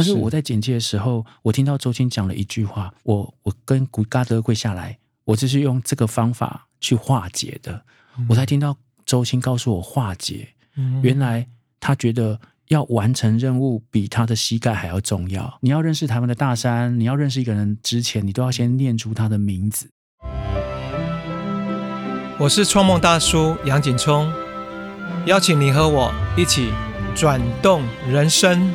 但是是我在简介的时候，我听到周青讲了一句话，我我跟古嘎德跪下来，我就是用这个方法去化解的，我才听到周青告诉我化解，嗯原来他觉得。要完成任务比他的膝盖还要重要。你要认识台湾的大山，你要认识一个人之前，你都要先念出他的名字。我是创梦大叔杨景聪，邀请你和我一起转动人生。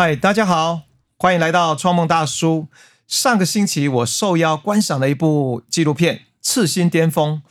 嗨，大家好，欢迎来到创梦大叔。上个星期我受邀观赏了一部纪录片《赤心巅峰》，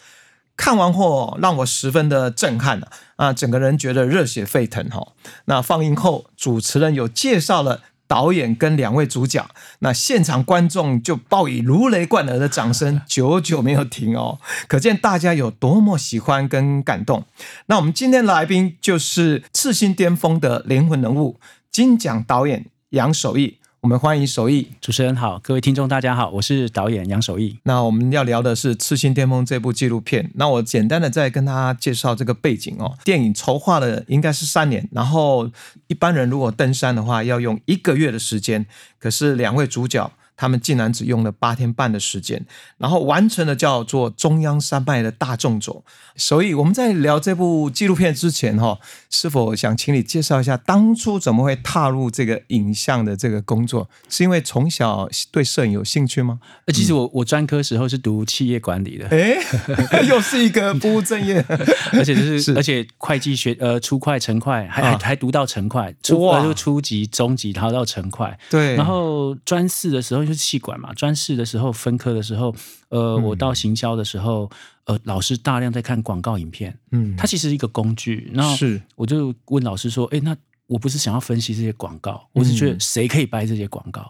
看完后让我十分的震撼啊！啊，整个人觉得热血沸腾哈、那放映后，主持人有介绍了导演跟两位主角，那现场观众就报以如雷贯耳的掌声，久久没有停哦，可见大家有多么喜欢跟感动。那我们今天的来宾就是《赤心巅峰》的灵魂人物，金奖导演杨守义。我们欢迎守义。主持人好，各位听众大家好，我是导演杨守义。那我们要聊的是《赤心巅峰》这部纪录片。那我简单的再跟大家介绍这个背景哦。电影筹划了应该是三年，然后一般人如果登山的话要用一个月的时间，可是两位主角他们竟然只用了八天半的时间，然后完成了叫做中央山脉的大纵走。所以我们在聊这部纪录片之前哈、哦，是否想请你介绍一下当初怎么会踏入这个影像的这个工作？是因为从小对摄影有兴趣吗？呃，其实我我专科时候是读企业管理的，哎，又是一个不务正业，而且就是是而且会计学呃初会成会，还、啊还还读到成会，初就初级、中级，然后到成会。对，然后专四的时候就是气管嘛，专四的时候分科的时候，呃，嗯。我到行销的时候，呃，老师大量在看广告影片，嗯，它其实是一个工具。然后是。我就问老师说，哎，那我不是想要分析这些广告，我是觉嗯得谁可以掰这些广告。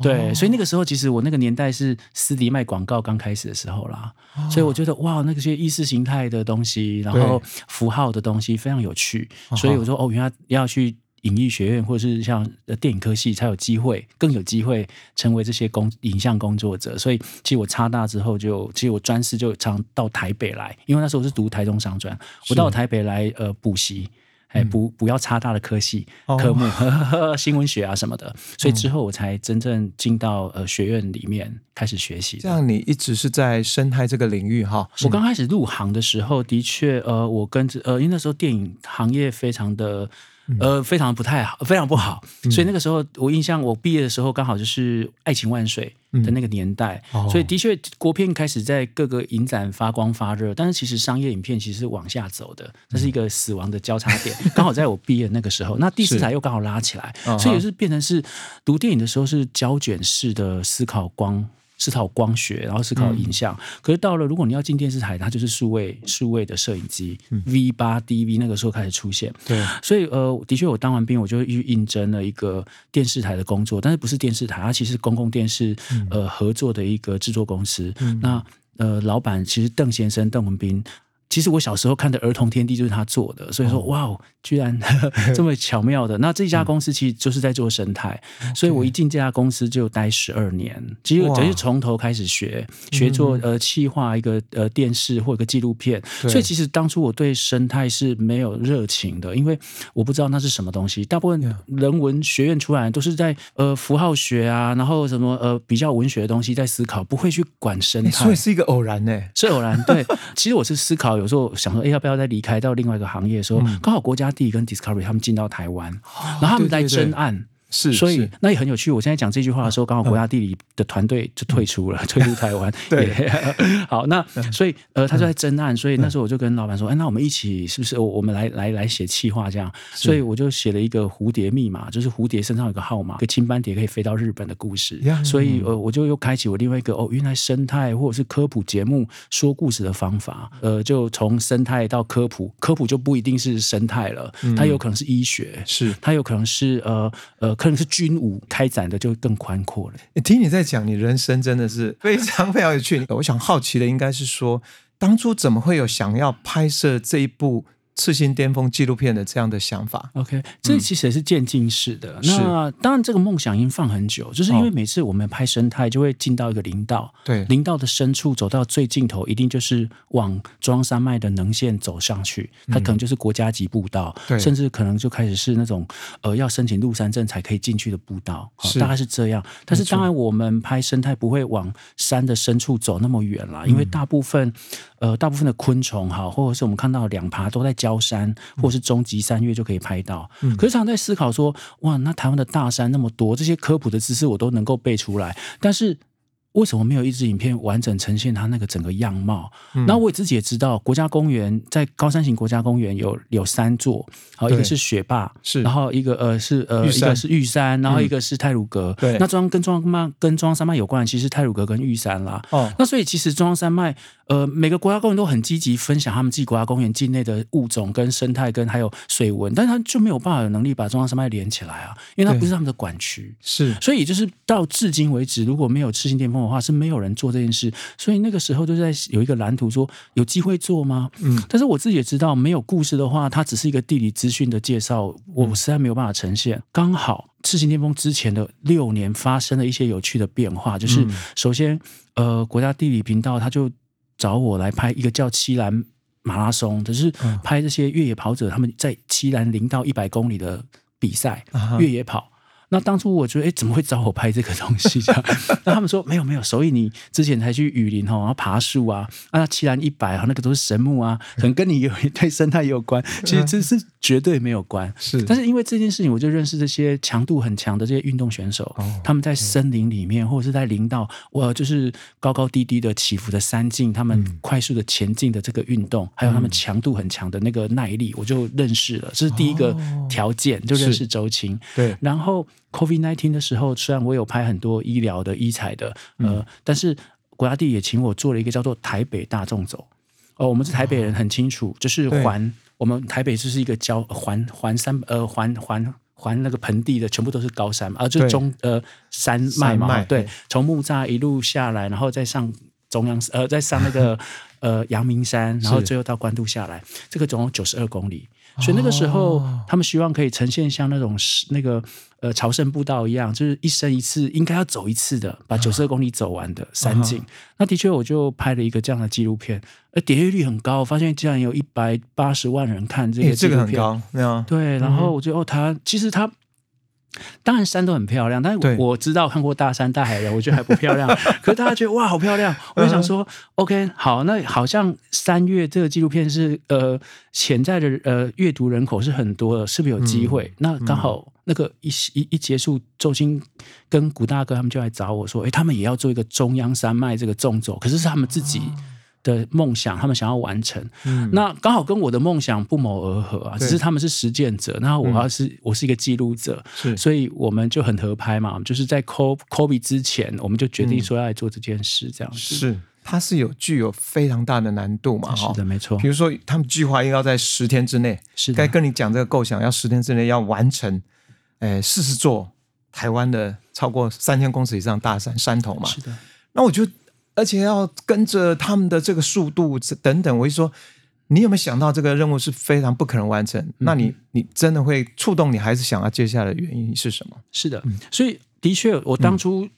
对，哦。所以那个时候其实我那个年代是私迪卖广告刚开始的时候啦，所以我觉得哇，那个些意识形态的东西，然后符号的东西非常有趣，所以我说哦，原来要去影艺学院或者是像呃电影科系才有机会，更有机会成为这些工影像工作者。所以其实我插大之后就，其实我专四就常到台北来，因为那时候我是读台中商专，我到台北来呃补习。哎，补补要插大的科系哦科目，新闻学啊什么的，所以之后我才真正进到呃学院里面开始学习的。这样，你一直是在生态这个领域哈。我刚开始入行的时候，的确，呃，我跟着，呃，因为那时候电影行业非常的，呃，非常不太好，非常不好，所以那个时候我印象，我毕业的时候刚好就是《爱情万岁》的那个年代，哦。所以的确国片开始在各个影展发光发热，但是其实商业影片其实是往下走的，这是一个死亡的交叉点，刚好在我毕业那个时候，那第四台又刚好拉起来，所以也是变成是读电影的时候是胶卷式的思考光。思考光学，然后思考影像。可是到了，如果你要进电视台，它就是数位数位的摄影机、V 八 DV 那个时候开始出现。对，所以呃，的确我当完兵，我就去应征了一个电视台的工作，但是不是电视台，它其实是公共电视、呃合作的一个制作公司。那呃，老板其实邓先生邓文斌。其实我小时候看的《儿童天地》就是他做的，所以说、哇哦，居然 这么巧妙的。那这家公司其实就是在做生态，所以我一进这家公司就待十二年，其实哇等于从头开始学学做呃企划一个呃电视或一个纪录片。所以其实当初我对生态是没有热情的，因为我不知道那是什么东西。大部分人文学院出来都是在呃符号学啊，然后什么呃比较文学的东西在思考，不会去管生哎态。所以是一个偶然呢。是偶然，对。其实我是思考，有时候想说，哎，要不要再离开到另外一个行业的时候，刚好国家地理跟 Discovery 他们进到台湾，然后他们来对对对征案。是，所以那也很有趣。我现在讲这句话的时候，刚好国家地理的团队就退出了，退出台湾。对，好，那所以呃，他就在征案，所以那时候我就跟老板说，哎，那我们一起是不是我我们来来来写企划这样？所以我就写了一个蝴蝶密码，就是蝴蝶身上有个号码，一个青斑蝶可以飞到日本的故事呀。所以呃，我就又开启我另外一个哦，原来生态或者是科普节目说故事的方法，呃，就从生态到科普，科普就不一定是生态了，它有可能是医学，是。它有可能是呃呃，可能是军武开展的就更宽阔了。听你在讲，你人生真的是非常非常有趣。我想好奇的应该是说，当初怎么会有想要拍摄这一部赤心巅峰纪录片的这样的想法。OK，这其实也是渐进式的。那当然，这个梦想已经放很久，就是因为每次我们拍生态，就会进到一个林道，对，林道的深处走到最尽头，一定就是往中央山脉的能线走上去。它可能就是国家级步道，对甚至可能就开始是那种呃要申请入山证才可以进去的步道，哦大概是这样。但是当然，我们拍生态不会往山的深处走那么远啦，因为大部分呃大部分的昆虫哈，或者是我们看到两爬都在焦山或者是中极山岳就可以拍到。可是常常在思考说，哇，那台湾的大山那么多，这些科普的知识我都能够背出来，但是。为什么没有一支影片完整呈现它那个整个样貌？嗯。那、我自己也知道，国家公园在高山型国家公园有有三座，好，一个是雪霸，是。然后一个呃是呃一个是玉山，然后嗯。一个是泰鲁阁。对。那中央跟中央山跟中央山脉有关的，其实是泰鲁阁跟玉山啦。哦，那所以其实中央山脉，呃，每个国家公园都很积极分享他们自己国家公园境内的物种跟生态跟还有水文，但是他就没有办法有能力把中央山脉连起来啊，因为它不是他们的管区。是。所以就是到至今为止，如果没有赤心巅峰的话，是没有人做这件事。所以那个时候就在有一个蓝图说，有机会做吗？嗯，但是我自己也知道，没有故事的话，它只是一个地理资讯的介绍，我实在没有办法呈现。刚好赤心巅峰之前的六年发生了一些有趣的变化，就是嗯首先，呃，国家地理频道他就找我来拍一个叫七兰马拉松，就是嗯拍这些越野跑者他们在七兰零到一百公里的比赛。越野跑。那当初我觉得，哎，怎么会找我拍这个东西？这样，那他们说没有没有，所以你之前才去雨林哈，然后爬树啊，啊，七兰一百啊，那个都是神木啊，可能跟你有对生态也有关，其实这是绝对没有关。是，但是因为这件事情，我就认识这些强度很强的这些运动选手，哦他们在森林里面或者是在林道，我就是高高低低的起伏的山径，他们嗯。快速的前进的这个运动，还有他们强度很强的那个耐力，我就认识了，这是第一个哦。条件，就认识周青。对，然后 COVID nineteen 的时候，虽然我有拍很多医疗的、医材的，嗯。呃，但是国家地也请我做了一个叫做台北大众走。哦，我们是台北人，很清楚，就是对。环我们台北就是一个郊环环山呃环环环那个盆地的，全部都是高山嘛，啊，就是中呃山脉嘛，脉对。对，从木栅一路下来，然后再上中央呃再上那个呃阳明山，然后最后到关渡下来，这个总共九十二公里。所以那个时候，哦他们希望可以呈现像那种是那个呃朝圣步道一样，就是一生一次应该要走一次的，把九十二公里走完的山景。那的确，我就拍了一个这样的纪录片，而点阅率很高，发现竟然有一百八十万人看这个纪录片。这个很高，对啊，对，然后我觉得哦，他其实它。当然山都很漂亮，但对是我知道看过大山大海的，我觉得还不漂亮。可是大家觉得哇好漂亮，我就想说、OK 好，那好像三月这个纪录片是呃潜在的呃阅读人口是很多的，是不是有机会？那刚好那个一一一结束，周星跟古大哥他们就来找我说，哎，他们也要做一个中央山脉这个纵走，可是是他们自己。的梦想，他们想要完成，嗯那刚好跟我的梦想不谋而合啊。只是他们是实践者，那我要是、我是一个记录者，是所以我们就很合拍嘛。就是在 Co Kobe 之前，我们就决定说要来做这件事，这样子。是，它是有具有非常大的难度嘛，哈是的，。没错比，如说，他们计划应该在十天之内，是，该跟你讲这个构想，要十天之内要完成，诶，四十座台湾的超过三千公尺以上大山山头嘛。是的，那我就，而且要跟着他们的这个速度等等，我就说，你有没有想到这个任务是非常不可能完成？那你你真的会触动你，孩子想要接下来的原因是什么？是的。嗯所以的确，我当初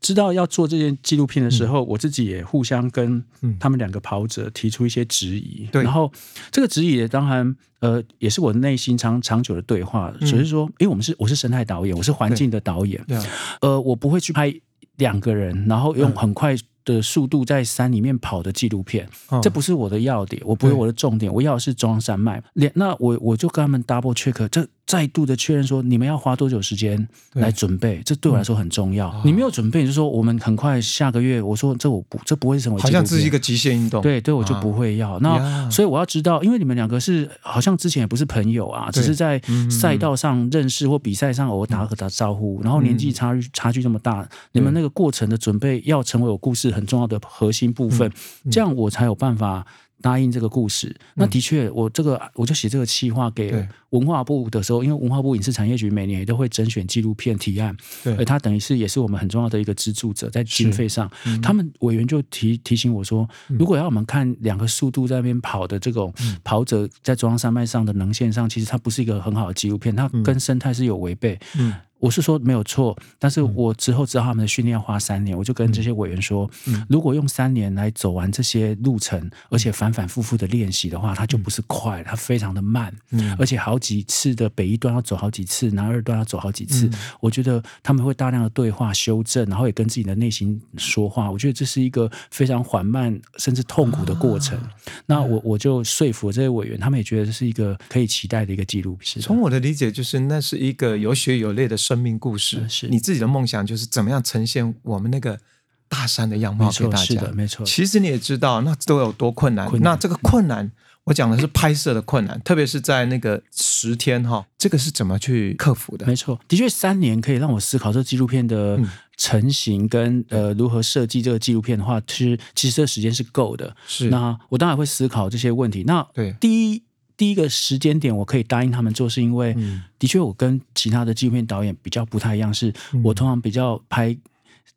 知道要做这件纪录片的时候，我自己也互相跟嗯他们两个跑者提出一些质疑。对然后这个质疑也当然。呃，也是我内心长长久的对话，只是说，因为我们是我是生态导演，我是环境的导演，对啊，呃，我不会去拍两个人，然后用很快的速度在山里面跑的纪录片，哦这不是我的要点，我不是我的重点，我要的是中央山脉。连那我我就跟他们 double check，这再度的确认说，你们要花多久时间来准备？这对我来说很重要。你没有准备，你就说我们很快下个月，我说这我不这不会成为好。像这是一个极限运动。对对，我就啊不会要。那所以我要知道，因为你们两个是好像之前也不是朋友啊，只是在嗯赛道上认识或比赛上偶尔打个打招呼，然后年纪差距差距这么大，你们那个过程的准备要成为我故事很重要的核心部分，这样我才有办法答应这个故事。那的确，我这个我就写这个企划给文化部的时候，因为文化部影视产业局每年也都会甄选纪录片提案，对。而它等于是也是我们很重要的一个资助者，在经费上，嗯。他们委员就提提醒我说，如果要我们看两个速度在那边跑的这种嗯。跑者在中央山脉上的能线上，其实它不是一个很好的纪录片，它跟生态是有违背。嗯我是说没有错，但是我之后知道他们的训练要花三年，我就跟这些委员说，嗯。如果用三年来走完这些路程，而且反反复复的练习的话，它就不是快，它非常的慢，嗯。而且好几次的北一段要走好几次，南二段要走好几次，嗯。我觉得他们会大量的对话修正，然后也跟自己的内心说话，我觉得这是一个非常缓慢甚至痛苦的过程。啊。那我我就说服这些委员，他们也觉得这是一个可以期待的一个纪录片。从我的理解，就是那是一个有血有泪的生命故事。是你自己的梦想就是怎么样呈现我们那个大山的样貌，给大家是的，。没错。其实你也知道，那都有多困难。困难那这个困难，我讲的是拍摄的困难，特别是在那个十天哈，这个是怎么去克服的？没错，的确三年可以让我思考这纪录片的嗯成型跟、呃如何设计这个纪录片的话，其实其实这时间是够的。是那我当然会思考这些问题。那对第一第一个时间点，我可以答应他们做，是因为、嗯的确我跟其他的纪录片导演比较不太一样，是嗯我通常比较拍。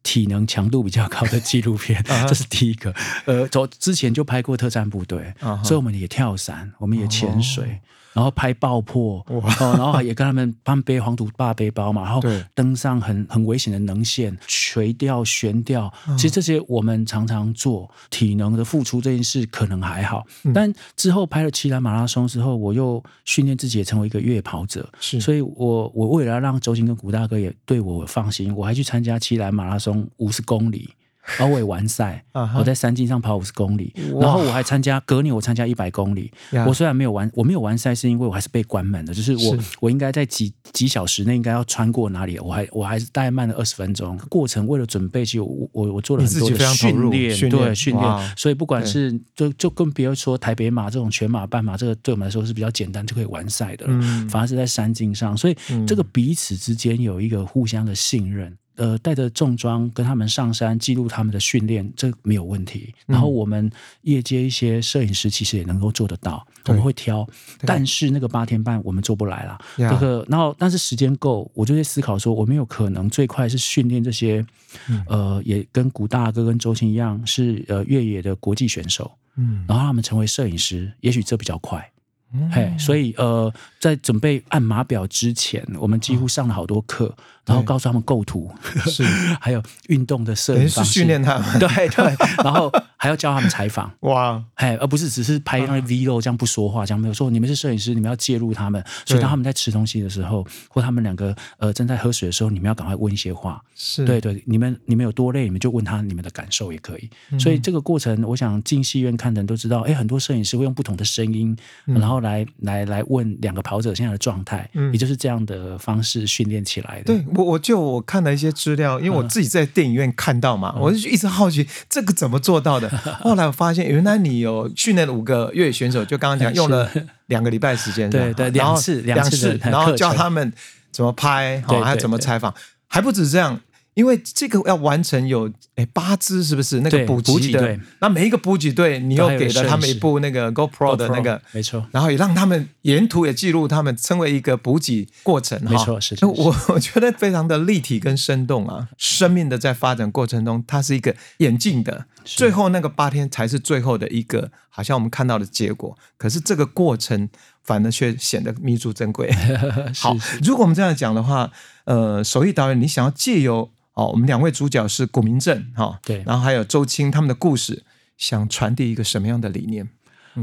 体能强度比较高的纪录片，这是第一个。呃，走之前就拍过特战部队，所以我们也跳伞，我们也潜水，哦然后拍爆破，哦，然后也跟他们他们背黄土大背包嘛，然后登上很很危险的能线，垂钓、悬吊，嗯。其实这些我们常常做。体能的付出这件事可能还好，嗯。但之后拍了七兰马拉松之后，我又训练自己也成为一个越野跑者，是。所以我我为了要让周星跟古大哥也对我放心，我还去参加七兰马拉松五十公里。然后我也完赛，我在山径上跑五十公里，然后我还参加隔年我参加一百公里，我虽然没有完，我没有完赛，是因为我还是被关门的，就是我是。我应该在几几小时内应该要穿过哪里，我还我还是大概慢了二十分钟。过程为了准备，其实我我我做了很多的训练，对训练，所以不管是就就跟别人说台北马这种全马、半马，这个对我们来说是比较简单就可以完赛的了，嗯。反而是在山径上，所以嗯。这个彼此之间有一个互相的信任。呃，带着重装跟他们上山记录他们的训练，这没有问题。然后我们业界一些摄影师其实也能够做得到，我们会挑，但是那个八天半我们做不来啦。这个，然后但是时间够，我就在思考说，我们有可能最快是训练这些，嗯呃，也跟古大哥跟周青一样是呃越野的国际选手，嗯然后他们成为摄影师，也许这比较快。嗯嘿，所以呃，在准备按码表之前，我们几乎上了好多课，然后告诉他们构图，是 还有运动的摄影方式，训练他们对 对，然后还要教他们采访。哇，哎，而不是只是拍那个 vlog 这样不说话，这样没有说你们是摄影师，你们要介入他们，所以当他们在吃东西的时候，或他们两个呃正在喝水的时候，你们要赶快问一些话。是对对，你们你们有多累，你们就问他你们的感受也可以。嗯所以这个过程，我想进戏院看的人都知道，哎，很多摄影师会用不同的声音，然后来来来问两个跑者现在的状态，嗯也就是这样的方式训练起来的。对我，我就我看了一些资料，因为我自己在电影院看到嗯嘛，我就一直好奇这个怎么做到的。后来我发现，原来你有训练了五个越野选手，就刚刚讲 用了两个礼拜时间，对对两次两两次然后教他们怎么拍，对好，还有怎么采访，还不止这样。因为这个要完成有诶八支是不是？那个对补给的？那每一个补给队，你又给了他们一部那个 GoPro 的那个没错，然后也让他们沿途也记录他们成为一个补给过程，哈没错是我 我觉得非常的立体跟生动啊，生命的在发展过程中，它是一个演进的，最后那个八天才是最后的一个，好像我们看到的结果。可是这个过程反而却显得弥足珍贵。好，如果我们这样讲的话，呃，手艺导演，你想要借由哦，我们两位主角是古明正哈，对然后还有周青他们的故事，想传递一个什么样的理念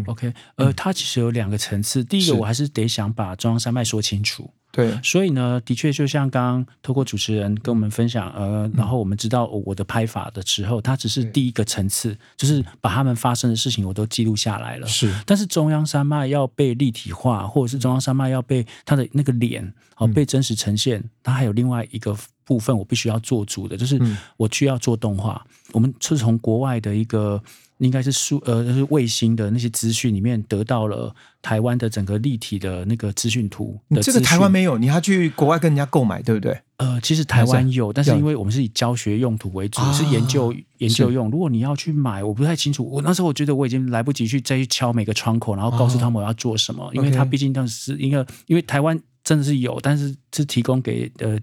？OK，呃，它其实有两个层次。第一个，我还是得想把中央山脉说清楚。对，所以呢，的确就像刚刚透过主持人跟我们分享，呃，然后我们知道我的拍法的时候，它只是第一个层次，就是把他们发生的事情我都记录下来了。是。但是中央山脉要被立体化，或者是中央山脉要被它的那个脸哦被真实呈现，它还有另外一个部分我必须要做主的，就是嗯。我需要做动画。我们是从国外的一个应该是数呃就是卫星的那些资讯里面得到了台湾的整个立体的那个资讯图你这个的资讯台湾没有，你要去国外跟人家购买，对不对？呃，其实台湾有，但是因为我们是以教学用途为主，啊是研究研究用。如果你要去买，我不太清楚。我那时候我觉得我已经来不及去再去敲每个窗口，然后告诉他们我要做什么，因为哦 OK 它毕竟当时一个，因为台湾真的是有，但是是提供给呃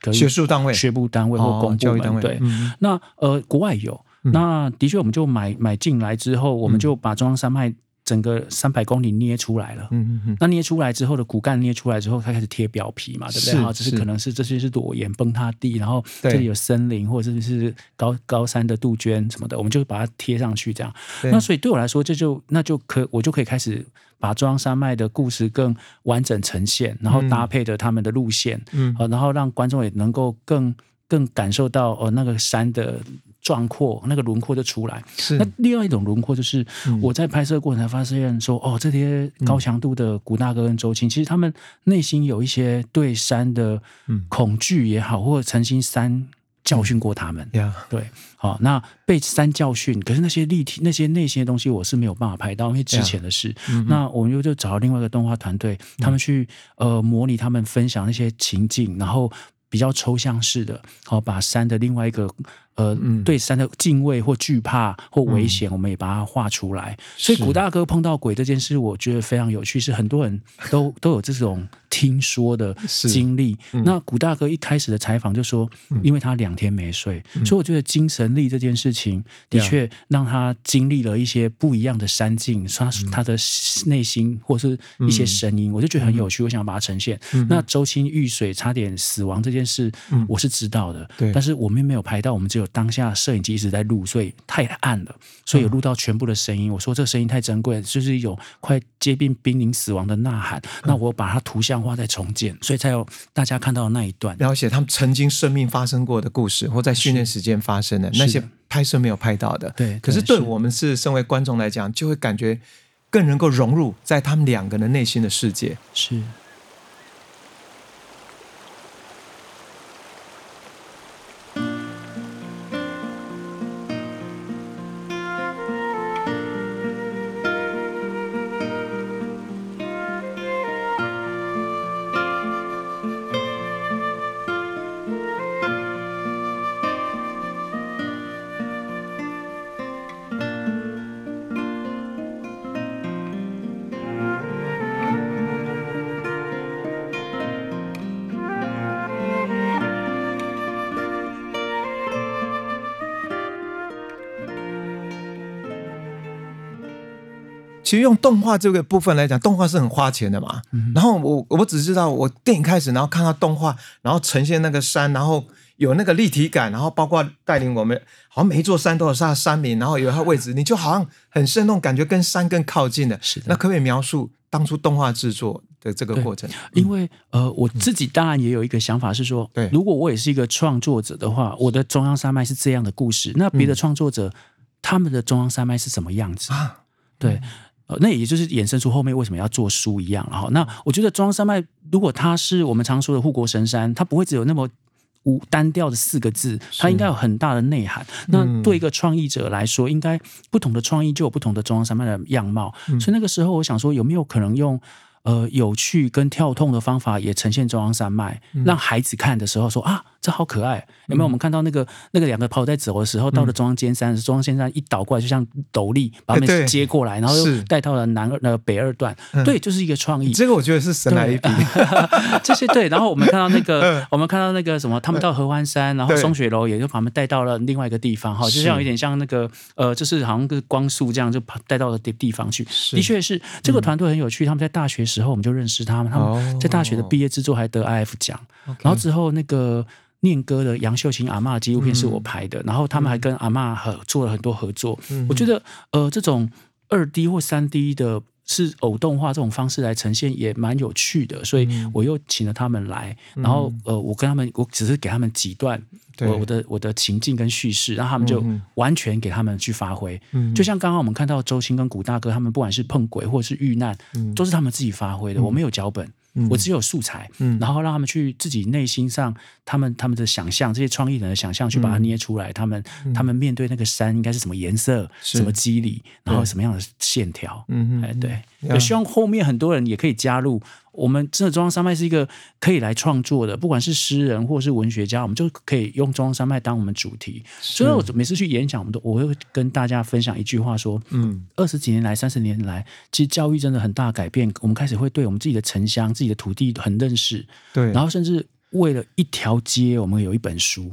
可以学术单位学部单位或哦公部门。教育单位，对，嗯那呃国外有，嗯。那的确我们就买买进来之后，我们就把中央山脉整个三百公里捏出来了。嗯嗯嗯，那捏出来之后的骨干捏出来之后，它开始贴表皮嘛，对不对？是哈，只是是。可能是这些是裸岩崩塌地，然后对这里有森林或者是高高山的杜鹃什么的，我们就把它贴上去，这样。那所以对我来说，这就那就可我就可以开始把中央山脉的故事更完整呈现，然后嗯搭配着他们的路线，嗯。呃，然后让观众也能够更更感受到呃那个山的壮阔，那个轮廓就出来。是。那另外一种轮廓就是嗯。我在拍摄过程才发现说，哦，这些高强度的古大哥跟周青，其实他们内心有一些对山的嗯。恐惧也好，或者曾经山教训过他们。呀，对，好，那被山教训，可是那些立体、那些内心的东西，我是没有办法拍到，因为之前的事。嗯那我们又就找到另外一个动画团队，他们去呃模拟他们分享那些情境，然后比较抽象式的，好把山的另外一个呃、嗯。对山的敬畏或惧怕或危险，我们也把它画出来。所以古大哥碰到鬼这件事，我觉得非常有趣，是很多人都都有这种听说的经历。嗯。那古大哥一开始的采访就说，因为他两天没睡，嗯。所以我觉得精神力这件事情的确让他经历了一些不一样的山境，他嗯。他的内心或是一些声音，我就觉得很有趣，我想把它呈现。那周青遇水差点死亡这件事，我是知道的，但是我们没有拍到，我们只有当下摄影机一直在录，所以太暗了，所以有录到全部的声音。我说这个声音太珍贵，就是一种快接近濒临死亡的呐喊。嗯。那我把它图像化在重建，所以才有大家看到的那一段。了解他们曾经生命发生过的故事，或在训练时间发生的那些拍摄没有拍到的。对可是对我们是身为观众来讲，就会感觉更能够融入在他们两个人内心的世界。是。其实用动画这个部分来讲，动画是很花钱的嘛。然后我我只知道，我电影开始，然后看到动画，然后呈现那个山，然后有那个立体感，然后包括带领我们，好像每一座山都有它的山名，然后有它的位置，你就好像很生动，感觉跟山更靠近了。是的那可不可以描述当初动画制作的这个过程？因为呃，我自己当然也有一个想法是说，对如果我也是一个创作者的话，我的中央山脉是这样的故事，那别的创作者、他们的中央山脉是什么样子？啊，对。呃，那也就是衍生出后面为什么要做书一样了哈。那我觉得中央山脉，如果它是我们常说的护国神山，它不会只有那么无单调的四个字，它应该有很大的内涵。那对一个创意者来说，应该不同的创意就有不同的中央山脉的样貌。所以那个时候，我想说，有没有可能用呃有趣跟跳痛的方法，也呈现中央山脉，让孩子看的时候说啊，这好可爱。有没有？我们看到那个那个两个跑在走的时候，到了中央尖山，中央尖山一倒过来，就像斗笠把他们接过来，然后又带到了南二呃北二段。对，就是一个创意。这个我觉得是神来一笔。这些对，然后我们看到那个嗯，我们看到那个什么，他们到合欢山，然后松雪楼也就把他们带到了另外一个地方，哈，就像有点像那个呃，就是好像个光速这样，就把带到了地地方去。的确是这个团队很有趣，他们在大学时候我们就认识他们，他哦。们在大学的毕业制作还得 IF 奖，然后之后那个。念歌的杨秀琴阿嬷纪录片是我拍的，然后他们还跟阿嬷合做了很多合作。我觉得呃，这种二 D 或三 D 的是偶动画这种方式来呈现也蛮有趣的，所以我又请了他们来，然后呃，我跟他们我只是给他们几段对我我的我的情境跟叙事，然后他们就嗯完全给他们去发挥。嗯。就像刚刚我们看到周青跟古大哥他们不管是碰鬼或者是遇难，嗯。都是他们自己发挥的，我没有脚本。我只有素材，然后让他们去自己内心上，他们他们的想象，这些创意人的想象，去把它捏出来。他们他们面对那个山应该是什么颜色，什么肌理，然后什么样的线条，嗯哎对，也希望后面很多人也可以加入。我们真的中央山脉是一个可以来创作的，不管是诗人或是文学家，我们就可以用中央山脉当我们主题。所以我每次去演讲，我们都我会跟大家分享一句话：说，嗯，二十几年来、三十年来，其实教育真的很大改变。我们开始会对我们自己的城乡、自己的土地很认识，对，然后甚至为了一条街，我们有一本书。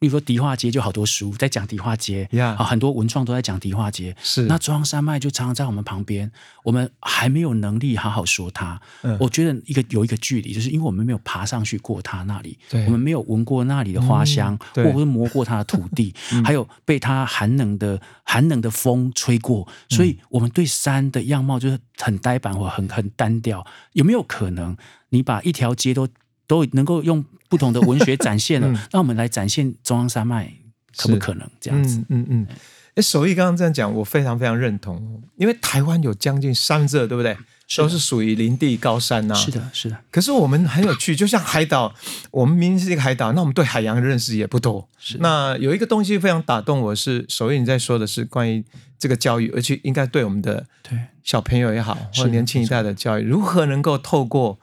比如说迪化街就好多书在讲迪化街，啊，很多文创都在讲迪化街。是。那中央山脉就常常在我们旁边，我们还没有能力好好说它。我觉得一个有一个距离，就是因为我们没有爬上去过它那里，我们没有闻过那里的花香，或者是摸过它的土地，还有被它寒冷的寒冷的风吹过，所以我们对山的样貌就是很呆板或很很单调。有没有可能你把一条街都都能够用？不同的文学展现了，那我们来展现中央山脉，可不可能这样子？嗯嗯嗯。哎，守义刚刚这样讲，我非常非常认同。因为台湾有将近三浙，对不对？都是属于林地高山呐。是的，是的。可是我们很有趣，就像海岛，我们明明是一个海岛，那我们对海洋的认识也不多。是。那有一个东西非常打动我，是守义你在说的是关于这个教育，而且应该对我们的对小朋友也好，或者年轻一代的教育，如何能够透过。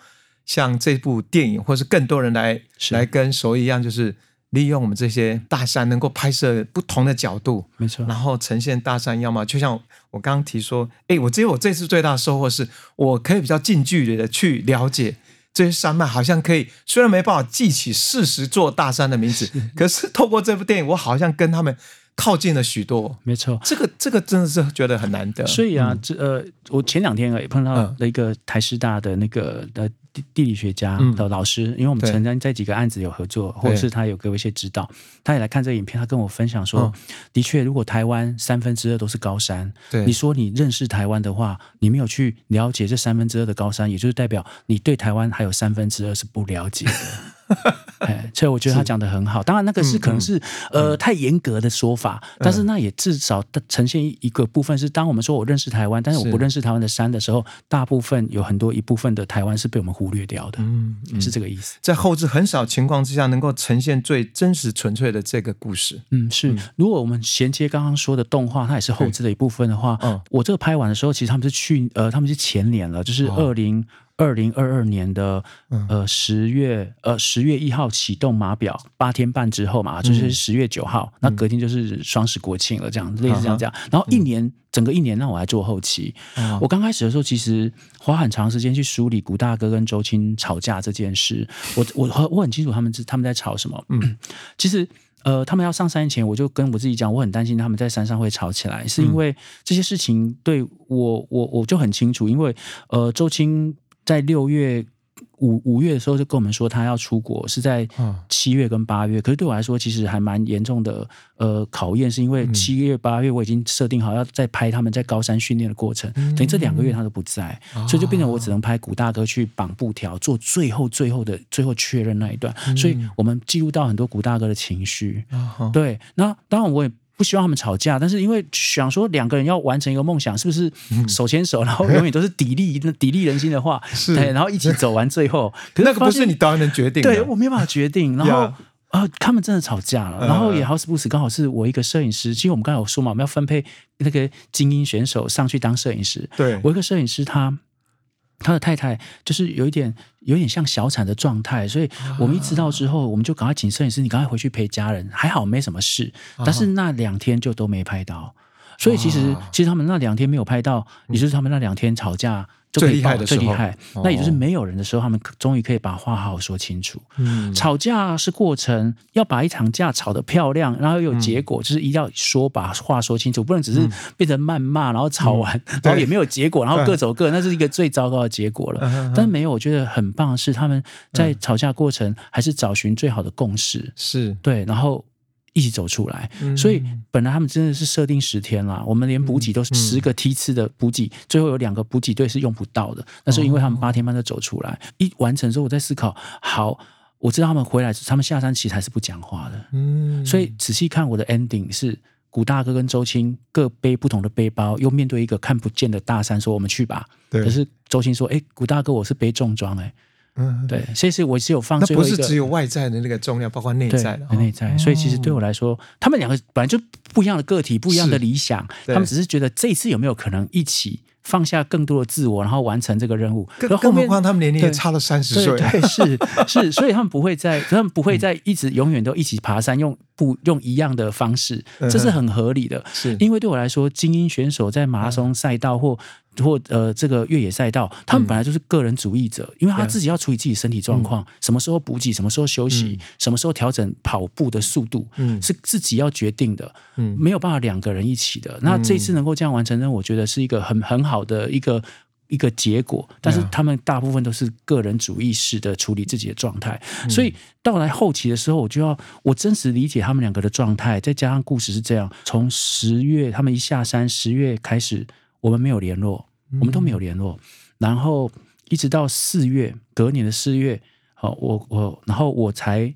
像这部电影，或是更多人来来跟手一样，就是利用我们这些大山，能够拍摄不同的角度，没错，然后呈现大山样貌。就像我刚刚提说，哎，我觉得我这次最大的收获是，我可以比较近距离的去了解这些山脉，好像可以虽然没办法记起四十座大山的名字，可是透过这部电影，我好像跟他们靠近了许多。没错，这个这个真的是觉得很难得。所以啊，这呃，我前两天也碰到了一个台师大的那个呃。地理学家的老师，因为我们曾经在几个案子有合作，或者是他有给我一些指导，他也来看这个影片，他跟我分享说，的确，如果台湾三分之二都是高山，你说你认识台湾的话，你没有去了解这三分之二的高山，也就是代表你对台湾还有三分之二是不了解的。哎，所以我觉得他讲的很好。当然，那个是可能是呃太严格的说法，但是那也至少呈现一个部分是，当我们说我认识台湾，但是我不认识台湾的山的时候，大部分有很多一部分的台湾是被我们忽略掉的。嗯，是这个意思。在后置很少情况之下，能够呈现最真实纯粹的这个故事。嗯，是。如果我们衔接刚刚说的动画，它也是后置的一部分的话，嗯，我这个拍完的时候，其实他们是去呃，他们是前年了，就是二零。二零二二年的呃十月呃十月一号启动码表，八天半之后嘛，就是十月九号，那隔天就是双十国庆了，这样类似这样讲。然后一年整个一年让我来做后期。我刚开始的时候，其实花很长时间去梳理古大哥跟周青吵架这件事。我我我很清楚他们他们在吵什么。嗯，其实呃，他们要上山前，我就跟我自己讲，我很担心他们在山上会吵起来，是因为这些事情对我我我就很清楚，因为呃，周青。在六月五五月的时候就跟我们说他要出国，是在七月跟八月。可是对我来说，其实还蛮严重的呃考验，是因为七月八月我已经设定好要再拍他们在高山训练的过程，等于这两个月他都不在，所以就变成我只能拍古大哥去绑布条，做最后最后的最后确认那一段。所以我们记录到很多古大哥的情绪。对，那当然我也。不希望他们吵架，但是因为想说两个人要完成一个梦想，是不是手牵手，然后永远都是砥砺、砥砺人心的话，对，然后一起走完最后。可是那个不是你当然能决定，对我没办法决定。然后啊，他们真的吵架了，然后也好死不死，刚好是我一个摄影师。其实我们刚才有说嘛，我们要分配那个精英选手上去当摄影师。对我一个摄影师，他。他的太太就是有一点有点像小产的状态，所以我们一知道之后，我们就赶快请摄影师，你赶快回去陪家人。还好没什么事，但是那两天就都没拍到。所以其实其实他们那两天没有拍到，也就是他们那两天吵架。最厉害的最厉害，那也就是没有人的时候，他们终于可以把话好好说清楚。嗯，吵架是过程，要把一场架吵得漂亮，然后有结果，就是一定要说把话说清楚，不能只是变成谩骂，然后吵完，然后也没有结果，然后各走各，那是一个最糟糕的结果了。但没有，我觉得很棒的是，他们在吵架过程还是找寻最好的共识，是。对，然后。一起走出来，所以本来他们真的是设定十天啦，我们连补给都是十个梯次的补给，最后有两个补给队是用不到的。那是因为他们八天半就走出来，一完成之后，我在思考，好，我知道他们回来，他们下山其实还是不讲话的。嗯，所以仔细看我的 ending 是古大哥跟周青各背不同的背包，又面对一个看不见的大山，说我们去吧。对。可是周青说，哎，古大哥，我是背重装，哎。嗯，对，所以是我是有放那最后一个不是只有外在的那个重量，包括内在的，内在，哦所以其实对我来说，他们两个本来就不一样的个体，不一样的理想，他们只是觉得这一次有没有可能一起放下更多的自我，然后完成这个任务。更何况他们年龄也差了三十岁，对 对是是，所以他们不会在，他们不会在一直永远都一起爬山，用不用一样的方式，这是很合理的。是。因为对我来说，精英选手在马拉松赛道或或呃这个越野赛道，他们本来就是个人主义者，因为他自己要处理自己身体状况，什么时候补给，什么时候休息，什么时候调整跑步的速度，嗯。是自己要决定的，嗯。没有办法两个人一起的。那这次能够这样完成呢，我觉得是一个很很好的一个。一个结果，但是他们大部分都是个人主义式的处理自己的状态，所以到来后期的时候，我就要我真实理解他们两个的状态，再加上故事是这样：从十月他们一下山，十月开始我们没有联络，我们都没有联络，然后一直到四月，隔年的四月，好，我我然后我才，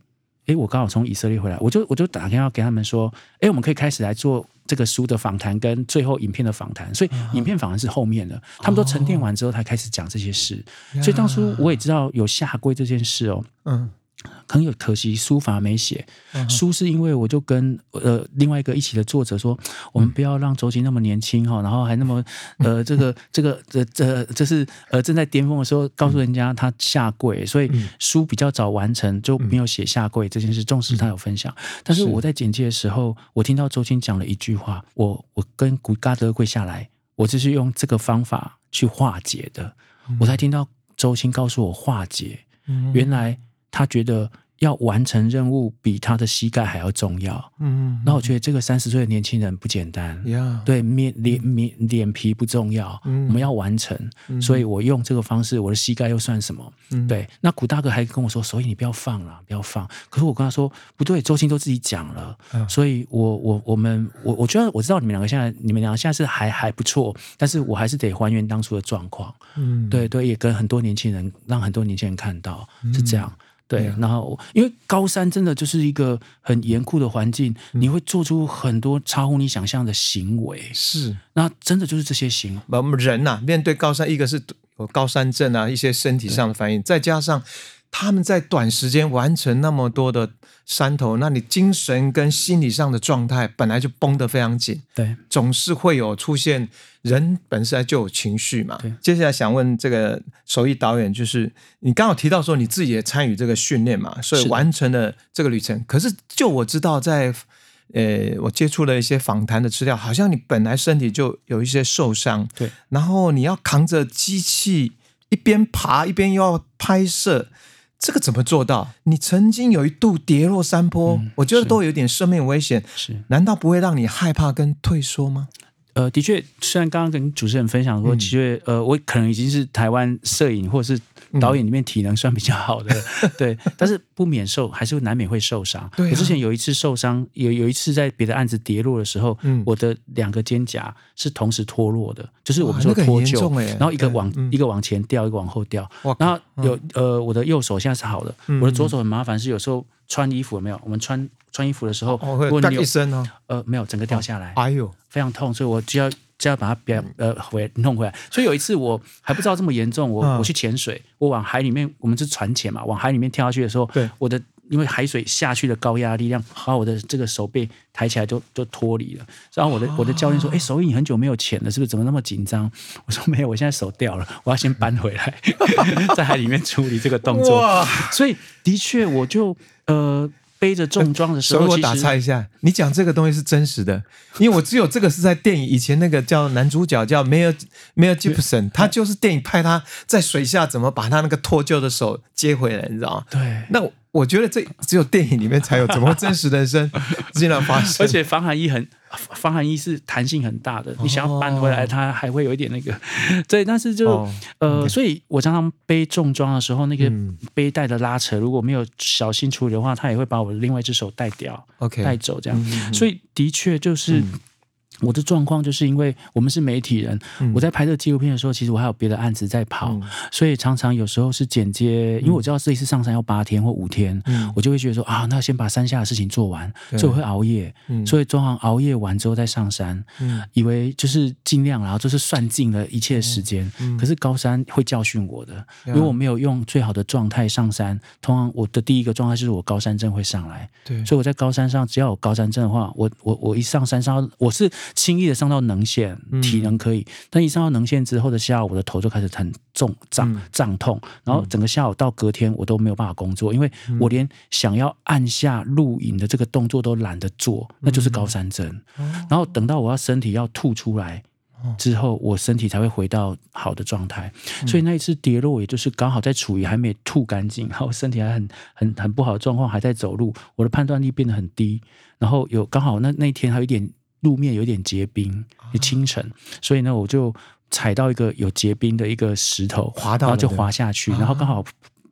诶，我刚好从以色列回来，我就我就打电话给他们说，诶，我们可以开始来做这个书的访谈跟最后影片的访谈，所以影片访谈是后面的，他们都沉淀完之后才开始讲这些事，所以当初我也知道有下跪这件事哦，嗯很有可惜，书法没写。书是因为我就跟呃另外一个一起的作者说，我们不要让周琦那么年轻哈，然后还那么呃 这个这个这这这是呃正在巅峰的时候告诉人家他下跪，所以书比较早完成就没有写下跪这件事。纵使他有分享，但是我在简介的时候，我听到周青讲了一句话，我我跟古嘎德跪下来，我就是用这个方法去化解的，我才听到周青告诉我化解。嗯。原来他觉得要完成任务比他的膝盖还要重要。嗯那我觉得这个三十岁的年轻人不简单。呀，对面脸面脸皮不重要，嗯我们要完成，所以我用这个方式，我的膝盖又算什么？嗯对，那古大哥还跟我说，所以你不要放了，不要放。可是我跟他说不对，周星都自己讲了，嗯所以我我我们我我觉得我知道你们两个现在你们两个现在是还还不错，但是我还是得还原当初的状况。嗯对对，也跟很多年轻人，让很多年轻人看到、是这样。对，啊然后因为高山真的就是一个很严酷的环境，嗯你会做出很多超乎你想象的行为，是。那真的就是这些行为。我们人呐、面对高山，一个是有高山症啊，一些身体上的反应，再加上他们在短时间完成那么多的山头，那你精神跟心理上的状态本来就绷得非常紧，对，总是会有出现人本身就有情绪嘛对。接下来想问这个手艺导演，就是你刚好提到说你自己也参与这个训练嘛，所以完成了这个旅程。可是就我知道在。呃，我接触了一些访谈的资料，好像你本来身体就有一些受伤，对，然后你要扛着机器一边爬一边又要拍摄，这个怎么做到？你曾经有一度跌落山坡，嗯我觉得都有点生命危险，是。难道不会让你害怕跟退缩吗？呃，的确，虽然刚刚跟主持人分享说，嗯的确，呃，我可能已经是台湾摄影或者是导演里面体能算比较好的，对，但是不免受，还是难免会受伤。我之前有一次受伤，有有一次在别的案子跌落的时候，嗯。我的两个肩胛是同时脱落的，就是我们说脱臼，然后一个往、嗯。一个往前掉，一个往后掉，然后有、呃，我的右手现在是好的，嗯我的左手很麻烦，是有时候穿衣服有没有？我们穿穿衣服的时候，如果你有一声哦，呃没有整个掉下来，哎呦，非常痛，所以我就要就要把它表呃回弄回来。所以有一次我还不知道这么严重，我、嗯我去潜水，我往海里面，我们是船潜嘛，往海里面跳下去的时候，对我的因为海水下去的高压力量，把我的这个手背抬起来就就脱离了。然后我的我的教练说：“哎、手艺你很久没有潜了，是不是？怎么那么紧张？”我说：“没有，我现在手掉了，我要先搬回来，在海里面处理这个动作。”！所以的确，我就呃背着重装的时候，所以我打岔一下，你讲这个东西是真实的，因为我只有这个是在电影以前那个叫男主角叫梅尔梅尔吉普森，他就是电影拍他在水下怎么把他那个脱臼的手接回来，你知道吗？对。那我我觉得这只有电影里面才有，怎么会真实人生 竟然发生？而且防寒衣很，防寒衣是弹性很大的，你想要搬回来，它还会有一点那个，对，但是就、哦呃，所以我常常背重装的时候，那个嗯背带的拉扯，如果没有小心处理的话，它也会把我的另外一只手带掉。OK 带走这样。嗯嗯嗯所以的确就是。我的状况就是因为我们是媒体人，嗯。我在拍这个纪录片的时候，其实我还有别的案子在跑，所以常常有时候是剪接，因为我知道这一次上山要八天或五天，嗯。我就会觉得说啊，那先把山下的事情做完，所以我会熬夜，嗯。所以通常熬夜完之后再上山，嗯。以为就是尽量，然后就是算尽了一切时间。嗯。可是高山会教训我的，因为我没有用最好的状态上山。通常我的第一个状态就是我高山症会上来，对，所以我在高山上只要有高山症的话，我我我一上山上，我是轻易的上到能线，嗯。体能可以，但一上到能线之后的下午，我的头就开始很重胀嗯。胀痛，然后整个下午到隔天我都没有办法工作，因为我连想要按下录影的这个动作都懒得做，那就是高山症。哦。然后等到我要身体要吐出来。之后，我身体才会回到好的状态，所以那一次跌落，也就是刚好在处于还没吐干净，然后身体还很 很很不好的状况，还在走路，我的判断力变得很低，然后有刚好那那一天还有一点路面有一点结冰，也清晨，所以呢，我就踩到一个有结冰的一个石头，滑到然后就滑下去，然后刚好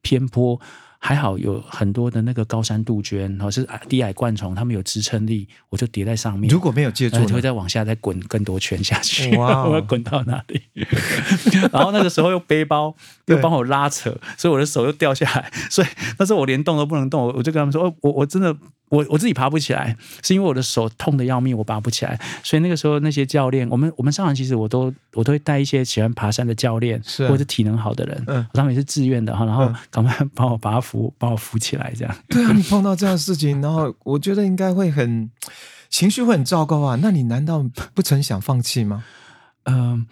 偏坡。还好有很多的那个高山杜鹃，然后是低矮灌丛，它们有支撑力，我就叠在上面。如果没有接住就会，再往下再滚更多圈下去，哇哦 我要滚到哪里？然后那个时候又背包又帮我拉扯，所以我的手又掉下来，所以那时候我连动都不能动，我我就跟他们说，哦，我我真的我我自己爬不起来，是因为我的手痛的要命，我爬不起来。所以那个时候那些教练，我们我们上山其实我都我都会带一些喜欢爬山的教练，是啊或者是体能好的人，嗯他们也是自愿的哈，然后嗯 赶快帮我把他扶把我扶起来，这样。对啊，你碰到这样的事情，然后我觉得应该会很情绪会很糟糕啊。那你难道不曾想放弃吗？嗯、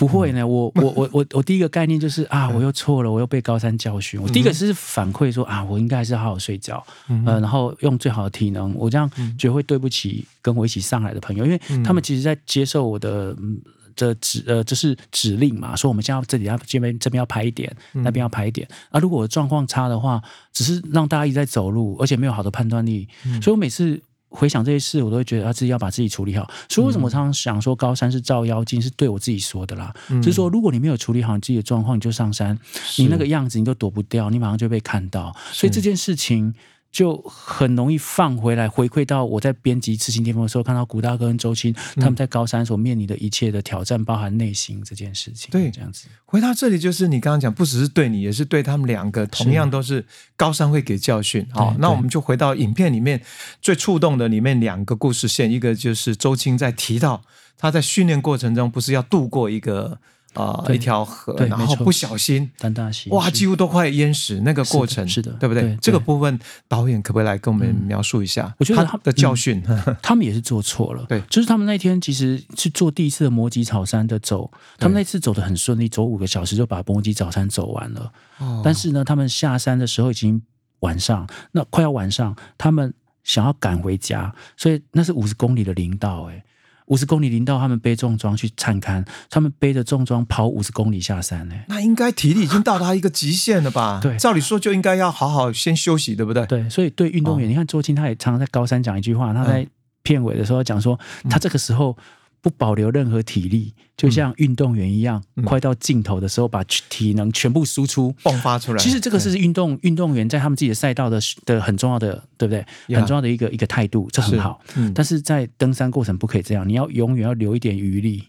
不会呢，我我我我我第一个概念就是啊，我又错了，我又被高山教训。我第一个是反馈说啊，我应该还是好好睡觉，嗯呃，然后用最好的体能，我这样觉得会对不起跟我一起上来的朋友，因为他们其实在接受我的。嗯的指呃，这是指令嘛？说我们现在要这里要这边这边要拍一点，那边要拍一点。啊，如果我状况差的话，只是让大家一直在走路，而且没有好的判断力，所以我每次回想这些事，我都会觉得啊，自己要把自己处理好。所以为什么我常常想说高山是照妖镜，是对我自己说的啦。就是说，如果你没有处理好你自己的状况，你就上山，你那个样子你都躲不掉，你马上就被看到。所以这件事情。就很容易放回来，回馈到我在编辑《刺青巅峰》的时候，看到古大哥跟周青他们在高山所面临的一切的挑战，包含内心这件事情。对这样子。回到这里，就是你刚刚讲，不只是对你，也是对他们两个，同样都是高山会给教训。好，那我们就回到影片里面最触动的里面两个故事线，一个就是周青在提到他在训练过程中不是要度过一个呃一条河，然后不小心丹大溪哇，几乎都快淹死那个过程，是的对不对？对这个部分导演可不可以来跟我们描述一下？我觉得他他的教训，他们也是做错了。对。就是他们那天其实是做第一次的摩吉草山的走，他们那次走的很顺利，走五个小时就把摩吉草山走完了。哦。但是呢，他们下山的时候已经晚上，那快要晚上，他们想要赶回家，所以那是五十公里的林道、欸，五十公里林道，他们背重装去探勘，他们背着重装跑五十公里下山、欸，那应该体力已经到达一个极限了吧？对。照理说就应该要好好先休息，对不对？对，所以对运动员，哦。你看周青他也常常在高山讲一句话，他在片尾的时候讲说，他这个时候不保留任何体力，就像运动员一样，快到尽头的时候把体能全部输出。迸发出来。其实这个是运动运动员在他们自己的赛道的的很重要的，对不对？Yeah 很重要的一个一个态度，这很好。嗯但是在登山过程不可以这样，你要永远要留一点余力，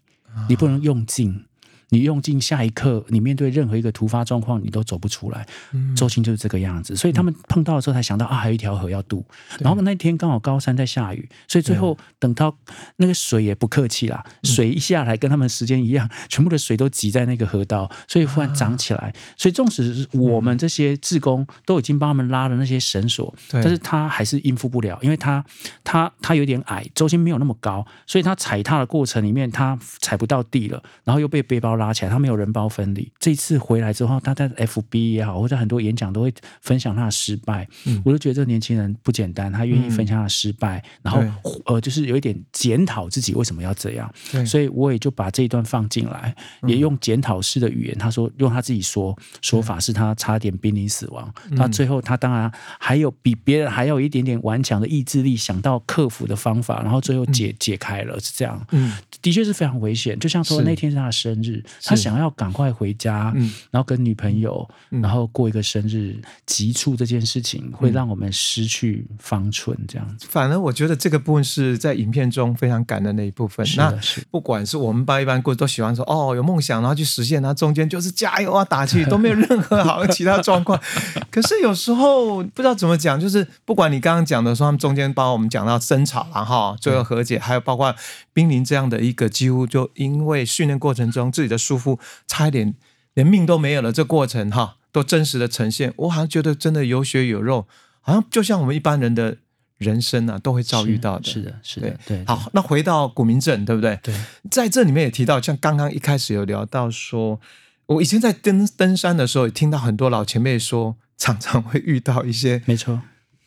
你不能用尽。你用尽下一刻，你面对任何一个突发状况，你都走不出来。嗯周青就是这个样子，所以他们碰到的时候才想到啊，还有一条河要渡。然后那天刚好高山在下雨，所以最后等到那个水也不客气啦，嗯水一下来跟他们时间一样，全部的水都挤在那个河道，所以忽然涨起来。所以纵使我们这些志工都已经帮他们拉了那些绳索，对但是他还是应付不了，因为他他他有点矮，周青没有那么高，所以他踩踏的过程里面他踩不到地了，然后又被背包拉起来，他没有人包分离。这次回来之后，他在 FB 也好，或者很多演讲都会分享他的失败，嗯。我就觉得这个年轻人不简单，他愿意分享他的失败，然后呃，就是有一点检讨自己为什么要这样，对。所以我也就把这一段放进来，也用检讨式的语言，他说用他自己说说法是他差点濒临死亡，他最后他当然还有比别人还有一点点顽强的意志力，想到克服的方法，然后最后解解开了，是这样。嗯，的确是非常危险。就像说那天是他的生日，他想要赶快回家，嗯然后跟女朋友，嗯然后过一个生日，急促这件事情会让我们失去方寸，这样子。反而我觉得这个部分是在影片中非常感人的一部分。那不管是我们班一般过都喜欢说哦有梦想，然后去实现，然后中间就是加油啊打气，都没有任何好的其他状况。可是有时候不知道怎么讲，就是不管你刚刚讲的说他们中间包括我们讲到争吵然后最后和解，还有包括濒临这样的一个几乎就因为训练过程中自己的疏忽差一点连命都没有了，这过程哈都真实的呈现，我好像觉得真的有血有肉，好像就像我们一般人的人生啊都会遭遇到的。是的，是的，对。好，那回到古明镇，对不对？对，在这里面也提到，像刚刚一开始有聊到说，我以前在登登山的时候，也听到很多老前辈说，常常会遇到一些没错，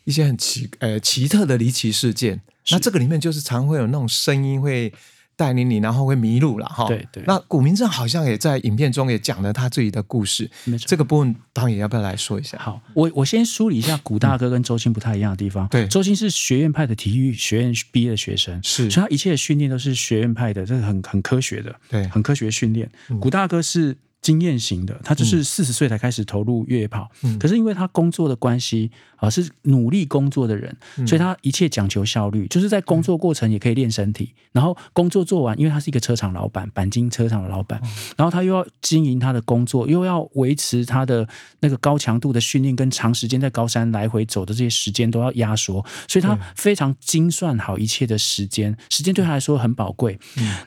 一些很奇呃奇特的离奇事件。是那这个里面就是常会有那种声音会带领你，然后会迷路了哈。对对那古明正好像也在影片中也讲了他自己的故事，没错。这个部分导演要不要来说一下？好，我我先梳理一下古大哥跟周青不太一样的地方。对周青是学院派的体育学院毕业的学生，是所以他一切的训练都是学院派的，这是很很科学的，对很科学训练。古大哥是经验型的，他就是四十岁才开始投入越野跑，嗯。可是因为他工作的关系啊，是努力工作的人，嗯。所以他一切讲求效率，就是在工作过程也可以练身体，然后工作做完，因为他是一个车厂老板，钣金车厂的老哦。板，然后他又要经营他的工作，又要维持他的那个高强度的训练跟长时间在高山来回走的这些时间都要压缩，所以他非常精算好一切的时间，时间对他来说很宝贵。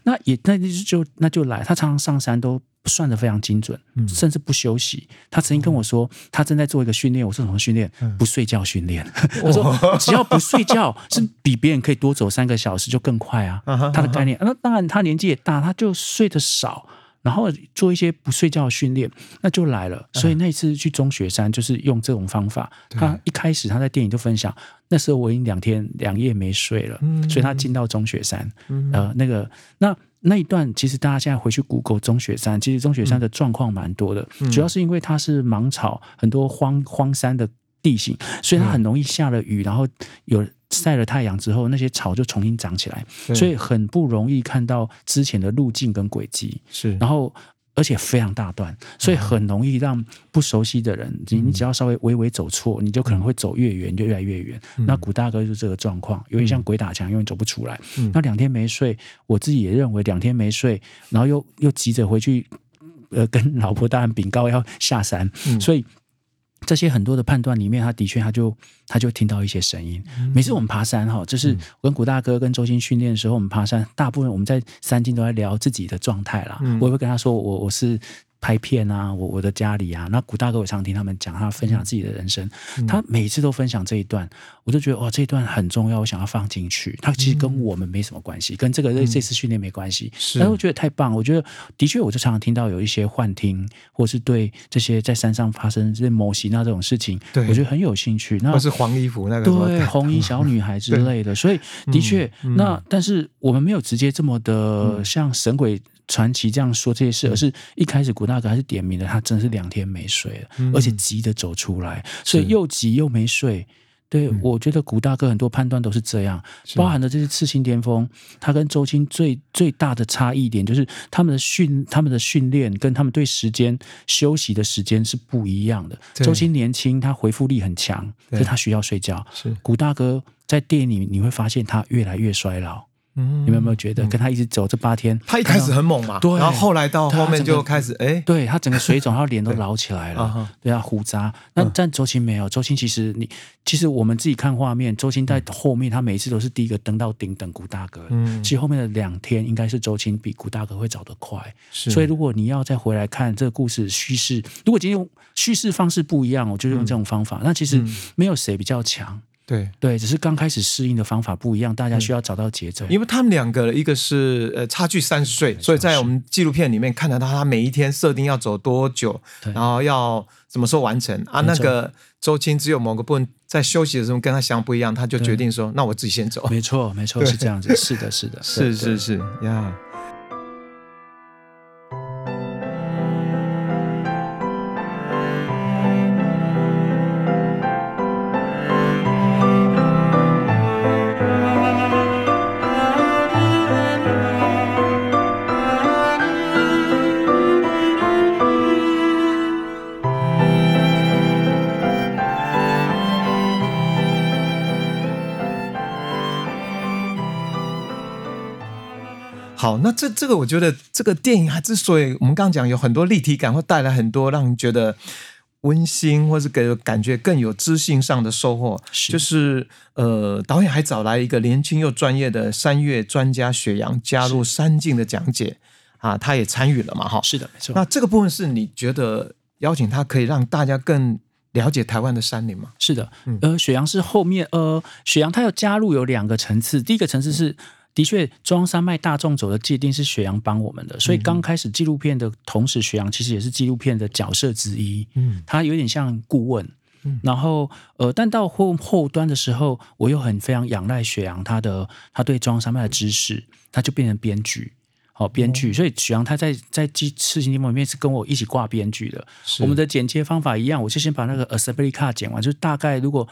那也那就那就来，他常常上山都。算的非常精准，甚至不休息。他曾经跟我说，他正在做一个训练。我说什么训练？不睡觉训练。我说只要不睡觉，是比别人可以多走三个小时就更快啊。他的概念。那当然，他年纪也大，他就睡得少。然后做一些不睡觉的训练，那就来了。所以那次去中雪山就是用这种方法。他一开始他在电影就分享，那时候我已经两天两夜没睡了，所以他进到中雪山，呃，那个那那一段其实大家现在回去 Google 中雪山，其实中雪山的状况蛮多的，主要是因为它是芒草，很多荒荒山的地形，所以它很容易下了雨，然后有。晒了太阳之后，那些草就重新长起来，所以很不容易看到之前的路径跟轨迹。是，然后而且非常大段，所以很容易让不熟悉的人，你你只要稍微微微走错，你就可能会走越远，就越来越远。那古大哥就是这个状况，有点像鬼打墙，永远走不出来。那两天没睡，我自己也认为两天没睡，然后又又急着回去，呃，跟老婆大人禀告要下山，所以。这些很多的判断里面，他的确，他就他就听到一些声音。每次我们爬山哈，就是我跟古大哥跟周星训练的时候，我们爬山，大部分我们在山径都在聊自己的状态啦。我也会跟他说，我我是。拍片啊，我我的家里啊，那古大哥我常听他们讲，他分享自己的人生，他每次都分享这一段，我就觉得哇，这一段很重要，我想要放进去。他其实跟我们没什么关系，跟这个这次训练没关系，但是我觉得太棒。我觉得的确，我就常常听到有一些幻听，或是对这些在山上发生这某型那这种事情，我觉得很有兴趣。那或是黄衣服那个对红衣小女孩之类的，所以的确，那但是我们没有直接这么的像神鬼。传奇这样说这些事，而是一开始古大哥还是点名的，他真的是两天没睡了，而且急的走出来，所以又急又没睡。对，我觉得古大哥很多判断都是这样，包含了这些刺青巅峰，他跟周青最最大的差异点就是他们的训他们的训练跟他们对时间休息的时间是不一样的。周青年轻，他回复力很强，可是他需要睡觉。是古大哥在电影里你会发现他越来越衰老。你们有没有觉得跟他一直走这八天，他一开始很猛嘛，对，然后后来到后面就开始哎，对他整个水肿，他脸都老起来了，对。啊，胡渣。那但周青没有，周青其实你其实我们自己看画面，周青在后面，他每一次都是第一个登到顶等古大哥。嗯，其实后面的两天应该是周青比古大哥会走得快，所以如果你要再回来看这个故事叙事，如果今天叙事方式不一样，我就用这种方法，那其实没有谁比较强。对对，只是刚开始适应的方法不一样，大家需要找到节奏。因为他们两个，一个是呃差距三十岁，所以在我们纪录片里面看得到他每一天设定要走多久，然后要什么时候完成啊。那个周青只有某个部分在休息的时候跟他想不一样，他就决定说：“那我自己先走。”没错，没错，是这样子。是的，是的，是是是呀。好，那这这个我觉得这个电影它之所以我们刚刚讲有很多立体感，会带来很多让人觉得温馨，或是给感觉更有知性上的收获，是就是呃，导演还找来一个年轻又专业的山岳专家雪阳加入山境的讲解啊，他也参与了嘛，哈，是的，没错。那这个部分是你觉得邀请他可以让大家更了解台湾的山林吗？是的嗯，呃，雪阳是后面，呃，雪阳它要加入有两个层次，第一个层次是。的确，中央山脉大众走的界定是雪阳帮我们的，所以刚开始纪录片的同时，雪阳其实也是纪录片的角色之一。嗯他有点像顾问嗯。然后，呃，但到后后端的时候，我又很非常仰赖雪阳他的他对中央山脉的知识，他就变成编剧。好，编剧，所以雪阳他在在记事情节目里面是跟我一起挂编剧的。是我们的剪接方法一样，我就先把那个 assembly card 剪完，就是大概如果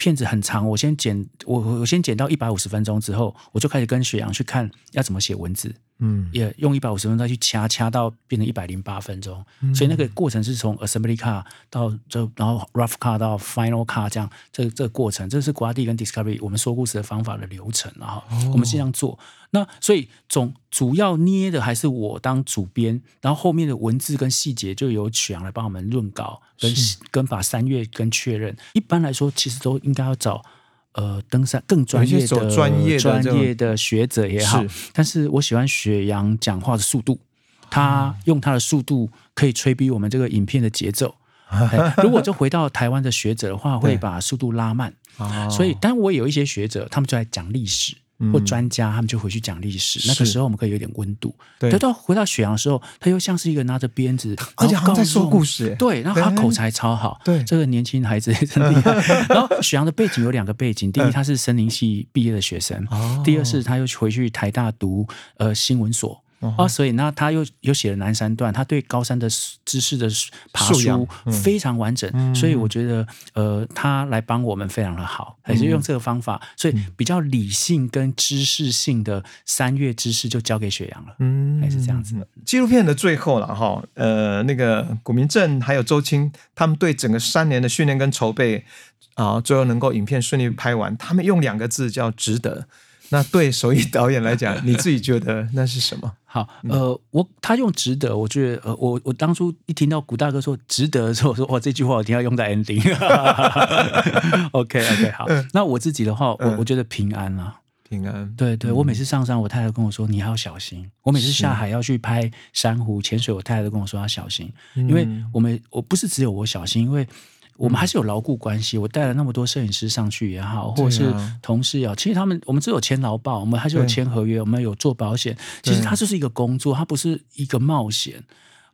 片子很长，我先剪我我先剪到一百五十分钟之后，我就开始跟雪阳去看要怎么写文字，嗯。也用一百五十分钟再去掐掐到变成一百零八分钟，所以那个过程是从 assembly car 到就然后 rough car 到 final car 这样，这这个过程，这是国家地跟 discovery 我们说故事的方法的流程，然后我们这样做。那所以总主要捏的还是我当主编，然后后面的文字跟细节就由曲阳来帮我们论稿，跟跟把三月跟确认。一般来说，其实都应该要找呃登山更专业的专业的专业的学者也好是，但是我喜欢雪阳讲话的速度，他用他的速度可以吹逼我们这个影片的节奏。哎如果就回到台湾的学者的话，会把速度拉慢。哦。所以，当我有一些学者，他们就在讲历史，嗯或专家，他们就回去讲历史。那个时候，我们可以有点温度。对等到回到雪阳的时候，他又像是一个拿着鞭子，而且他在说故事。对，然后他口才超好，对这个年轻孩子也真厉害。然后雪阳的背景有两个背景，第一他是森林系毕业的学生，哦第二是他又回去台大读呃新闻所。哦啊，所以那，他又又写了南山段，他对高山的知识的爬书嗯。非常完整，所以我觉得呃，他来帮我们非常的好，还是用这个方法，所以比较理性跟知识性的三月知识就交给雪阳了，嗯。还是这样子。纪录片的最后了哈，呃，那个古明正还有周青，他们对整个三年的训练跟筹备啊，最后能够影片顺利拍完，他们用两个字叫值得。那对手艺导演来讲，你自己觉得那是什么？好，呃，我他用值得，我觉得，呃，我我当初一听到古大哥说值得的时候，我说哇，这句话我一定要用在 ending。OK OK，好，那我自己的话，我嗯我觉得平安啊，平安，对对，我每次上山，我太太跟我说你还要小心。我每次下海要去拍珊瑚、潜水，我太太都跟我说要小心，因为我们我不是只有我小心，因为。我们还是有牢固关系，我带了那么多摄影师上去也好，或者是同事也好，其实他们我们只有签劳保，我们还是有对签合约，我们有做保险。其实它就是一个工作，它不是一个冒险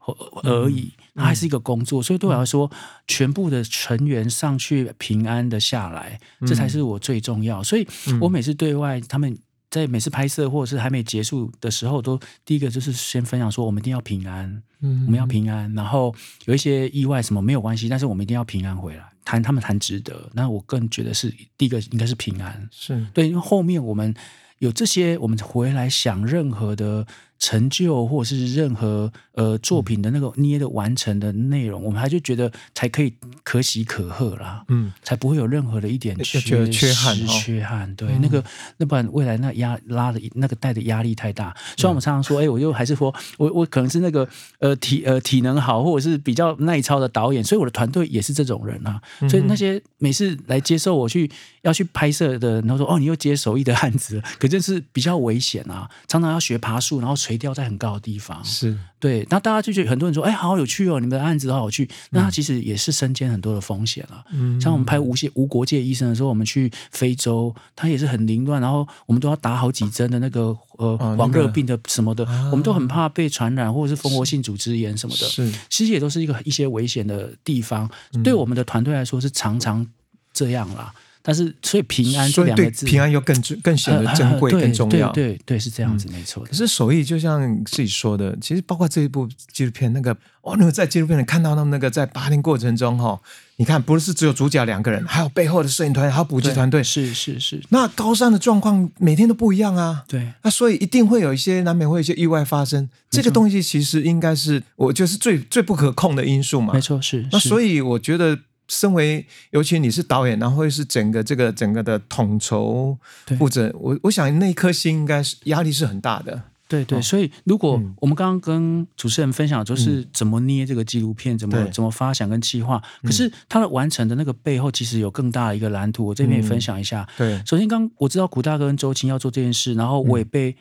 而而已，它还是一个工作。所以对我来说，全部的成员上去平安的下来，这才是我最重要。所以我每次对外他们。在每次拍摄或者是还没结束的时候，都第一个就是先分享说，我们一定要平安，嗯我们要平安。然后有一些意外什么没有关系，但是我们一定要平安回来。谈他们谈值得，那我更觉得是第一个应该是平安。是对，因为后面我们有这些，我们回来想任何的成就或者是任何呃作品的那个捏的完成的内容，我们还就觉得才可以可喜可贺啦。嗯，才不会有任何的一点缺缺憾哦缺憾。对，那个那不然未来那压拉的那个带的压力太大。虽然我们常常说，哎，我就还是说我我可能是那个呃体呃体能好，或者是比较耐操的导演，所以我的团队也是这种人啊。所以那些每次来接受我去要去拍摄的，然后说哦，你又接手艺的案子，可这是比较危险啊，常常要学爬树，然后垂钓在很高的地方。是，对，那大家就觉得很多人说，哎，好有趣哦，你们的案子好有趣。那它其实也是身兼很多的风险了。嗯像我们拍无界无国界医生的时候，我们去非洲，它也是很凌乱，然后我们都要打好几针的那个呃黄热病的什么的，我们都很怕被传染或者是蜂窝性组织炎什么的。是，其实也都是一个一些危险的地方，嗯对我们的团队来说是常常这样啦。但是，所以平安这两个字，平安又更珍更显得呃珍贵、对更重要。对对对，是这样子，没错可。是手艺就像自己说的，其实包括这一部纪录片，那个哦，那个在纪录片里看到他们那个在八天过程中哈、你看不是只有主角两个人，还有背后的摄影团，还有补给团队。是是是，那高山的状况每天都不一样啊，对。那所以一定会有一些难免会有一些意外发生。这个东西其实应该是我觉得是最最不可控的因素嘛。没错，是。那所以我觉得，身为尤其你是导演，然后会是整个这个整个的统筹对。负责，我我想那一颗心应该是压力是很大的。对对，哦。所以如果嗯。我们刚刚跟主持人分享，就是怎么捏这个纪录片，怎么对。怎么发想跟计划，可是它的完成的那个背后，其实有更大的一个蓝图。我这边也分享一下。对，首先，刚我知道古大哥跟周青要做这件事，然后我也被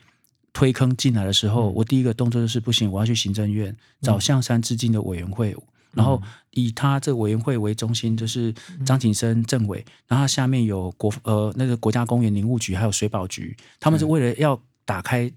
推坑进来的时候，我第一个动作就是不行，我要去行政院找象山致敬的委员会。然后以他这个委员会为中心，就是张景生政委，然后下面有国呃那个国家公园林务局，还有水保局，他们是为了要打开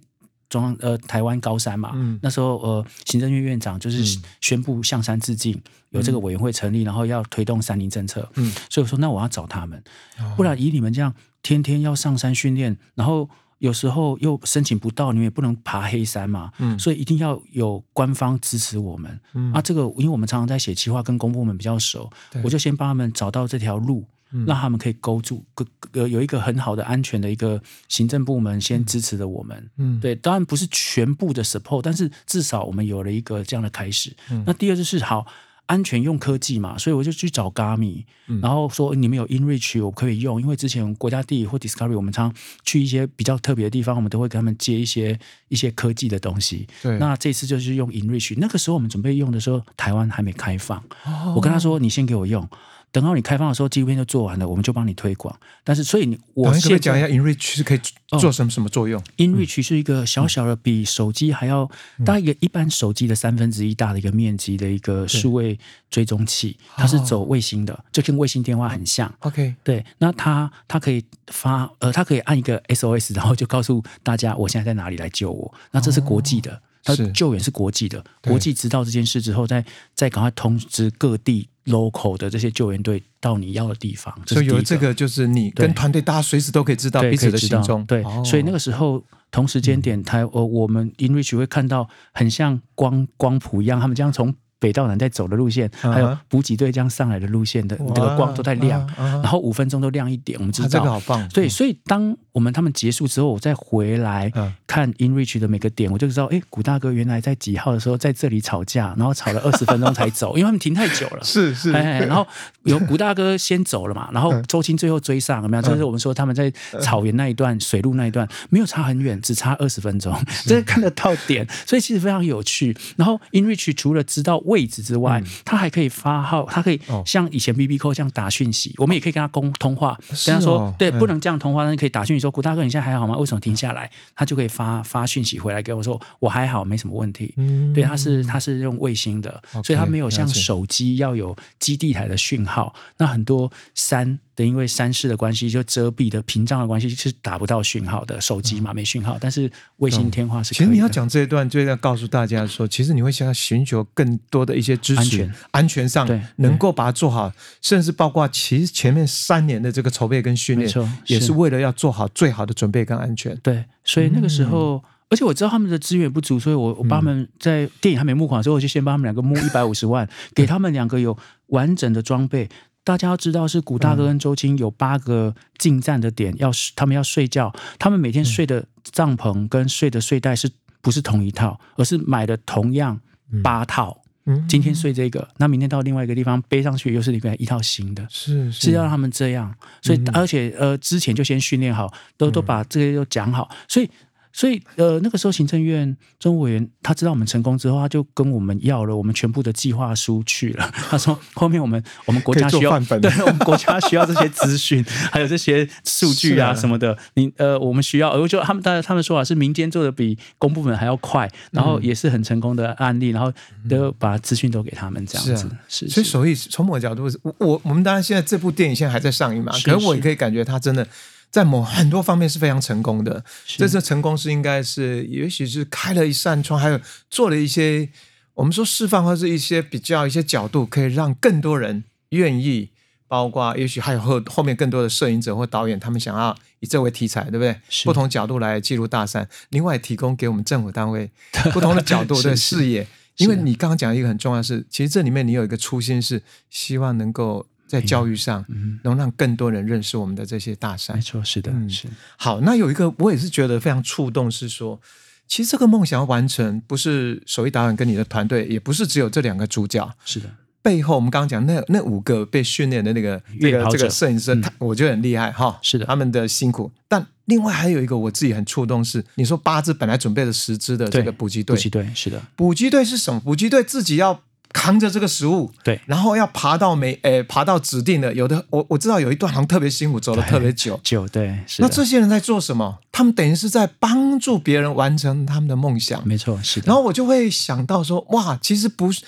中央呃台湾高山嘛，嗯。那时候呃行政院院长就是宣布向山致敬，有这个委员会成立，然后要推动山林政策，嗯。所以我说那我要找他们，哦。不然以你们这样天天要上山训练，然后有时候又申请不到，你们也不能爬黑山嘛，嗯。所以一定要有官方支持我们。嗯。啊，这个因为我们常常在写企划，跟公部门比较熟，我就先帮他们找到这条路。嗯。让他们可以勾住，个呃有一个很好的安全的一个行政部门先支持着我们，嗯。对，当然不是全部的 support，但是至少我们有了一个这样的开始。嗯。那第二就是好安全用科技嘛，所以我就去找 Gami，、嗯然后说你们有 InReach 我可以用，因为之前国家地理或 Discovery 我们常去一些比较特别的地方，我们都会跟他们借一些一些科技的东西。对，那这次就是用 InReach，那个时候我们准备用的时候，台湾还没开放，哦我跟他说你先给我用。等到你开放的时候，纪录片就做完了，我们就帮你推广。但是，所以你我我可不可以现在讲一下 InReach 是可以做什么什么作用？InReach 是一个小小的，比手机还要大概一个一般手机的三分之一大的一个面积的一个数位追踪器，它是走卫星的，就跟卫星电话很像。OK，对，那它它可以发呃，它可以按一个 SOS，然后就告诉大家我现在在哪里来救我。那这是国际的，它是救援是国际的，国际知道这件事之后，再再赶快通知各地 local 的这些救援队到你要的地方。所以有了这个，就是你跟团队大家随时都可以知道彼此的行踪。对，哦所以那个时候同时间点，台呃我们 InReach 会看到很像光光谱一样，他们这样从北到南在走的路线，嗯还有补给队这样上来的路线的哇这个光都在亮，然后五分钟都亮一点，我们知道。啊这个好棒。对，所以当我们他们结束之后，我再回来嗯看 InReach 的每个点，我就知道，哎，古大哥原来在几号的时候在这里吵架，然后吵了 二十分钟才走，因为他们停太久了。是是，哎，然后 有古大哥先走了嘛，然后周青最后追上，有没有？就是我们说他们在草原那一段、水路那一段没有差很远，只差二十分钟，这是看得到点，所以其实非常有趣。然后 InReach 除了知道位置之外，它还可以发号，它可以哦像以前 B B Q 这样打讯息，我们也可以跟他公通话，是跟他说哦，对，嗯不能这样通话，但是可以打讯息说古大哥你现在还好吗？为什么停下来？他就可以发发讯息回来给我说我还好，没什么问题。嗯对，它是它是用卫星的所以它没有像手机要有基地台的讯号。那很多山的因为山势的关系，就遮蔽的屏障的关系是打不到讯号的，手机嘛没讯号，但是卫星天话是可以的。其实你要讲这一段，就要告诉大家说，其实你会想要寻求更多的一些支持，安全安全上对能够把它做好，甚至包括其实前面三年的这个筹备跟训练也是为了要做好最好的准备跟安全。对，所以那个时嗯候。而且我知道他们的资源不足，所以我我帮他们在电影还没募款的时候，我就先帮他们两个募一百五十万，给他们两个有完整的装备。大家要知道，是古大哥跟周青有八个进站的点，要他们要睡觉，他们每天睡的帐篷跟睡的睡袋是不是同一套，而是买的同样八套。嗯。今天睡这个，那明天到另外一个地方背上去，又是另外一套新的。是是。要让他们这样，所以、而且呃，之前就先训练好，都都把这些都讲好，所以所以呃，那个时候行政院政务委员他知道我们成功之后，他就跟我们要了我们全部的计划书去了。他说后面我们我们国家需要对 我们国家需要这些资讯，还有这些数据啊啊什么的。你呃，我们需要，我就他们当然他们说法是民间做的比公部门还要快，然后也是很成功的案例，然后都把资讯都给他们这样子是啊。是，是所以所以从某个角度，我我我们当然现在这部电影现在还在上映嘛，是可是我也可以感觉它真的在某很多方面是非常成功的。这次成功是应该是，也许是开了一扇窗，还有做了一些我们说释放或是一些比较一些角度，可以让更多人愿意。包括也许还有后后面更多的摄影者或导演，他们想要以这为题材，对不对？不同角度来记录大山，另外提供给我们政府单位不同的角度的视野。因为你刚刚讲一个很重要的是，其实这里面你有一个初心是希望能够在教育上，嗯，能让更多人认识我们的这些大山没。错，是的，嗯是好，那有一个我也是觉得非常触动，是说，其实这个梦想要完成，不是手艺导演跟你的团队，也不是只有这两个主角，是的，背后，我们刚刚讲那那五个被训练的那个这个这个摄影师，他我觉得很厉害哈。是的，他们的辛苦。但另外还有一个我自己很触动是，你说八支本来准备了十支的这个补给队，补给队是的，补给队是什么？补给队自己要。扛着这个食物，对，然后要爬到每诶爬到指定的，有的我我知道有一段好像特别辛苦，走的特别久久，对。那这些人在做什么？他们等于是在帮助别人完成他们的梦想，没错，是的。然后我就会想到说，哇，其实不是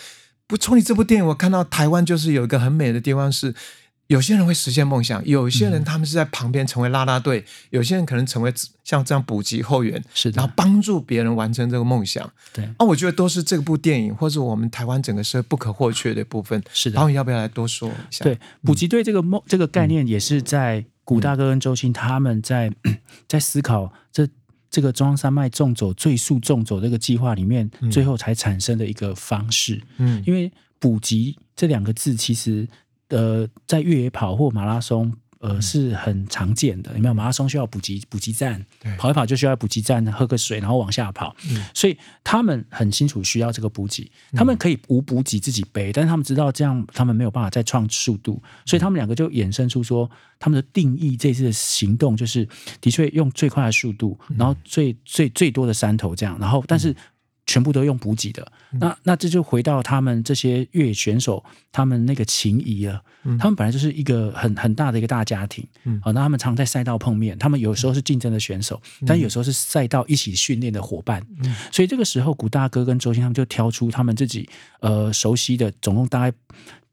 不从你这部电影，我看到台湾就是有一个很美的地方是。有些人会实现梦想，有些人他们是在旁边成为拉拉队，有些人可能成为像这样补给后援，是，然后帮助别人完成这个梦想。对，啊，我觉得都是这部电影或者我们台湾整个社会不可或缺的部分。是的，导演要不要来多说一下？对，补给队这个梦这个概念也是在古大哥跟周星他们在 在思考这这个中央山脉纵走最速纵走这个计划里面，最后才产生的一个方式。嗯，因为补给这两个字其实。呃，在越野跑或马拉松，呃，是很常见的。有没有马拉松需要补给补给站？跑一跑就需要补给站喝个水，然后往下跑。所以他们很清楚需要这个补给，他们可以无补给自己背，但是他们知道这样他们没有办法再创速度，所以他们两个就衍生出说，他们的定义这次的行动就是的确用最快的速度，然后最最最多的山头这样，然后但是。全部都用补给的，那那这就回到他们这些越野选手，他们那个情谊了。他们本来就是一个很很大的一个大家庭，啊，那他们常在赛道碰面，他们有时候是竞争的选手，但有时候是赛道一起训练的伙伴。所以这个时候，古大哥跟周星他们就挑出他们自己呃熟悉的，总共大概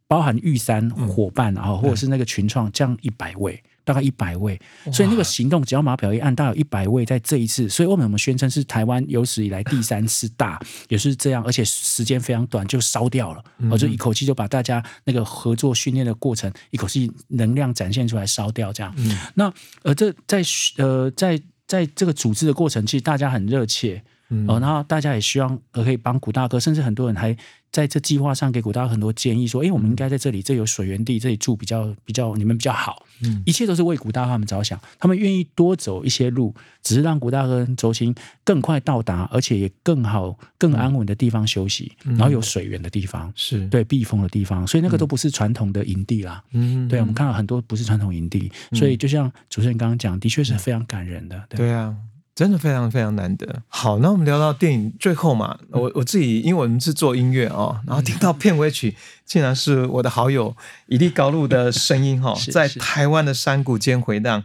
包含玉山伙伴啊，或者是那个群创，这样一百位。大概一百位，所以那个行动只要马表一按，大概有一百位在这一次。所以为什么宣称是台湾有史以来第三次大，也是这样，而且时间非常短就烧掉了，我就一口气就把大家那个合作训练的过程一口气能量展现出来烧掉这样。那呃，这在呃在在这个组织的过程，其实大家很热切。哦，然后大家也希望可以帮古大哥，甚至很多人还在这计划上给古大很多建议，说：“哎，我们应该在这里，这有水源地，这里住比较比较你们比较好。”嗯，一切都是为古大他们着想，他们愿意多走一些路，只是让古大哥跟周青更快到达，而且也更好、更安稳的地方休息，然后有水源的地方，是对避风的地方，所以那个都不是传统的营地啦。嗯，对，我们看到很多不是传统营地，所以就像主持人刚刚讲，的确是非常感人的。对啊。真的非常非常难得。好，那我们聊到电影最后嘛，我我自己因为我们是做音乐哦，然后听到片尾曲竟然是我的好友伊利高路的声音 哈，在台湾的山谷间回荡，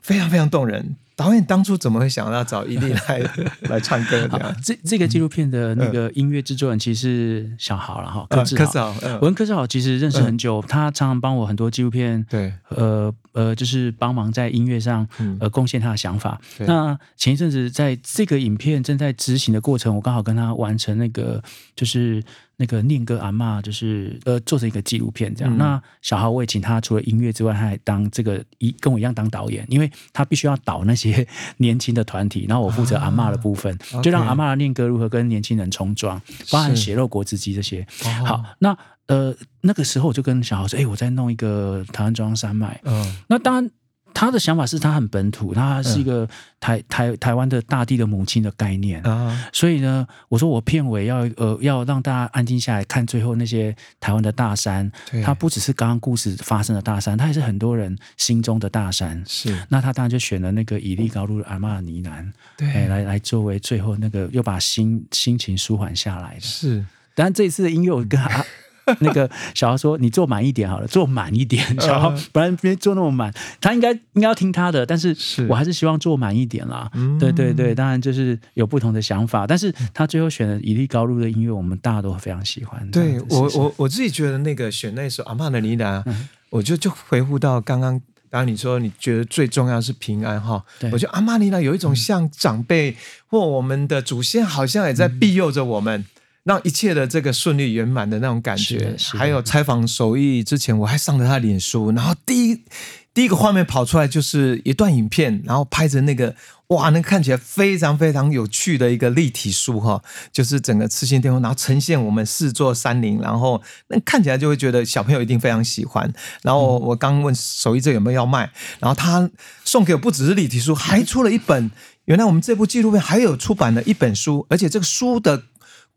非常非常动人。导演当初怎么会想到找伊利来来唱歌？这样，这这个纪录片的那个音乐制作人其实是小豪了哈，柯志豪。我跟柯志豪其实认识很久，他常常帮我很多纪录片，对，呃呃，就是帮忙在音乐上呃贡献他的想法。那前一阵子在这个影片正在执行的过程，我刚好跟他完成那个就是。那个念歌阿妈就是呃做成一个纪录片这样，那小豪我也请他除了音乐之外，他还当这个一跟我一样当导演，因为他必须要导那些年轻的团体，然后我负责阿妈的部分，就让阿妈的念歌如何跟年轻人冲撞，包含血肉果汁机这些。好，那呃那个时候我就跟小豪说，哎，我在弄一个台湾中央山脉，嗯，那当然。他的想法是他很本土，他是一个台台台湾的大地的母亲的概念啊，所以呢，我说我片尾要呃要让大家安静下来看最后那些台湾的大山，它不只是刚刚故事发生的大山，它也是很多人心中的大山。是，那他当然就选了那个以利高路的阿玛尼南，对，来来作为最后那个又把心心情舒缓下来的。是，当然这一次的音乐我跟阿。那个小豪说：“你做满一点好了，做满一点。”小豪不然别做那么满，他应该应该要听他的，但是我还是希望做满一点啦。对对对，当然就是有不同的想法，但是他最后选的以利高路的音乐，我们大家都非常喜欢。对我我我自己觉得那个选那首阿曼的呢喃，我就就回复到刚刚，刚刚你说你觉得最重要是平安哈，我觉得阿玛尼娜有一种像长辈或我们的祖先，好像也在庇佑着我们。让一切的这个顺利圆满的那种感觉，还有采访手艺之前，我还上了他脸书，然后第一第一个画面跑出来就是一段影片，然后拍着那个哇，那看起来非常非常有趣的一个立体书哈，就是整个赤心天空，然后呈现我们四座山林，然后那看起来就会觉得小朋友一定非常喜欢。然后我刚问手艺这有没有要卖，然后他送给我不只是立体书，还出了一本，原来我们这部纪录片还有出版了一本书，而且这个书的。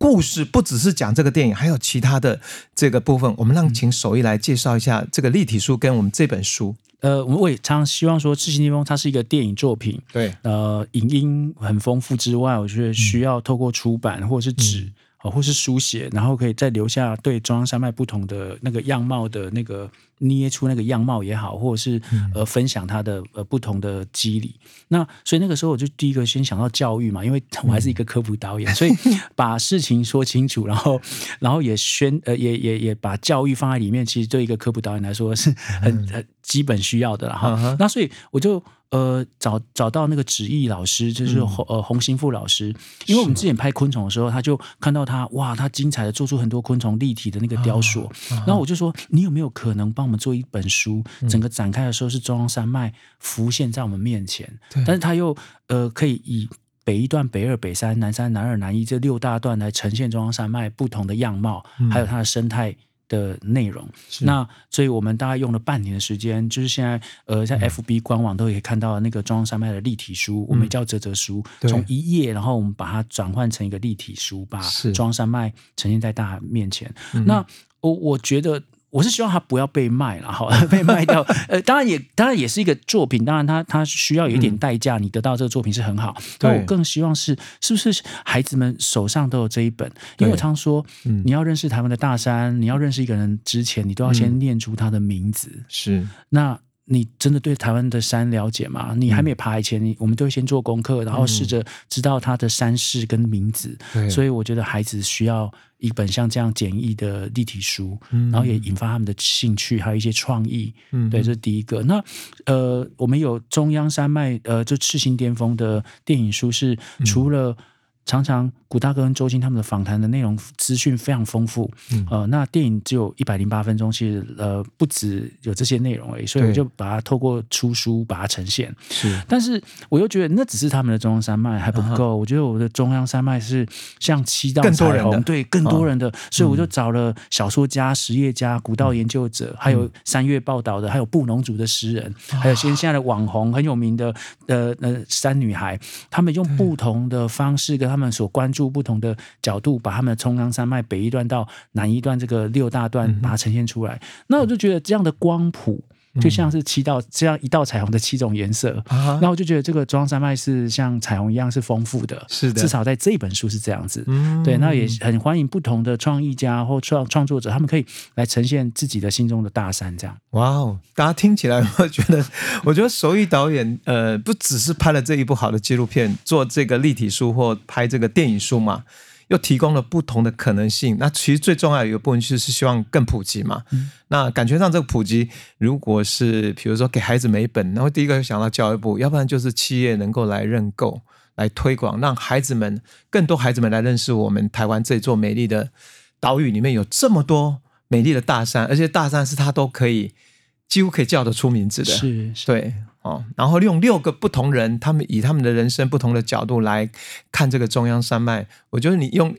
故事不只是讲这个电影，还有其他的这个部分。我们让请手艺来介绍一下这个立体书跟我们这本书。呃，我也常常希望说，《赤心巅峰》它是一个电影作品，对，呃，影音很丰富之外，我觉得需要透过出版或者是纸。哦，或是书写，然后可以再留下对中央山脉不同的那个样貌的那个捏出那个样貌也好，或者是呃分享它的呃不同的机理。那所以那个时候我就第一个先想到教育嘛，因为 我还是一个科普导演，所以 把事情说清楚，然后然后也宣呃也也也把教育放在里面，其实对一个科普导演来说是很很基本需要的哈。那所以我就。呃，找找到那个纸艺老师，就是洪呃洪兴富老师，因为我们之前拍昆虫的时候，他就看到他哇，他精彩的做出很多昆虫立体的那个雕塑，然后我就说，你有没有可能帮我们做一本书？整个展开的时候是中央山脉浮现在我们面前，但是他又呃可以以北一段、北二、北三、南三、南二、南一这六大段来呈现中央山脉不同的样貌，还有它的生态。的内容，那所以我们大概用了半年的时间，就是现在呃，在 FB 官网都可以看到那个中央山脉的立体书，我们叫折折书，从一页，然后我们把它转换成一个立体书，把中央山脉呈现在大家面前。那我我觉得。我是希望它不要被卖了，哈，被卖掉。呃，当然也，当然也是一个作品，当然它它需要有一点代价，你得到这个作品是很好。但我更希望是，是不是孩子们手上都有这一本？因为我常说，你要认识台湾的大山，你要认识一个人之前，你都要先念出他的名字。是，那你真的对台湾的山了解吗？你还没爬以前，你我们都会先做功课，然后试着知道他的山势跟名字。所以我觉得孩子需要。一本像这样简易的立体书，然后也引发他们的兴趣，还有一些创意。嗯，对，这是第一个。那呃，我们有中央山脉呃，就赤心巅峰的电影书，是除了。常常古大哥跟周星他们的访谈的内容资讯非常丰富，呃，那电影只有一百零八分钟，其实呃不止有这些内容而已，所以我就把它透过出书把它呈现。是，但是我又觉得那只是他们的中央山脉还不够，我觉得我的中央山脉是像七道彩虹，对更多人的，所以我就找了小说家、实业家、古道研究者，还有三月报道的，还有布农族的诗人，还有现现在的网红很有名的呃呃山女孩，他们用不同的方式跟。他们所关注不同的角度，把他们的冲浪山脉北一段到南一段这个六大段把它呈现出来。那我就觉得这样的光谱就像是七道这样一道彩虹的七种颜色。那我就觉得这个中央山脉是像彩虹一样是丰富的，是的，至少在这一本书是这样子。对，那也很欢迎不同的创意家或创创作者，他们可以来呈现自己的心中的大山。这样，哇哦，大家听起来我觉得，我觉得手艺导演呃，不只是拍了这一部好的纪录片，做这个立体书或拍这个电影书嘛，又提供了不同的可能性。那其实最重要的一个部分就是希望更普及嘛。那感觉上这个普及，如果是比如说给孩子每本，然后第一个想到教育部，要不然就是企业能够来认购、来推广，让孩子们更多孩子们来认识我们台湾这座美丽的岛屿里面有这么多。美丽的大山，而且大山是它都可以几乎可以叫得出名字的，是，对，哦，然后用六个不同人，他们以他们的人生不同的角度来看这个中央山脉，我觉得你用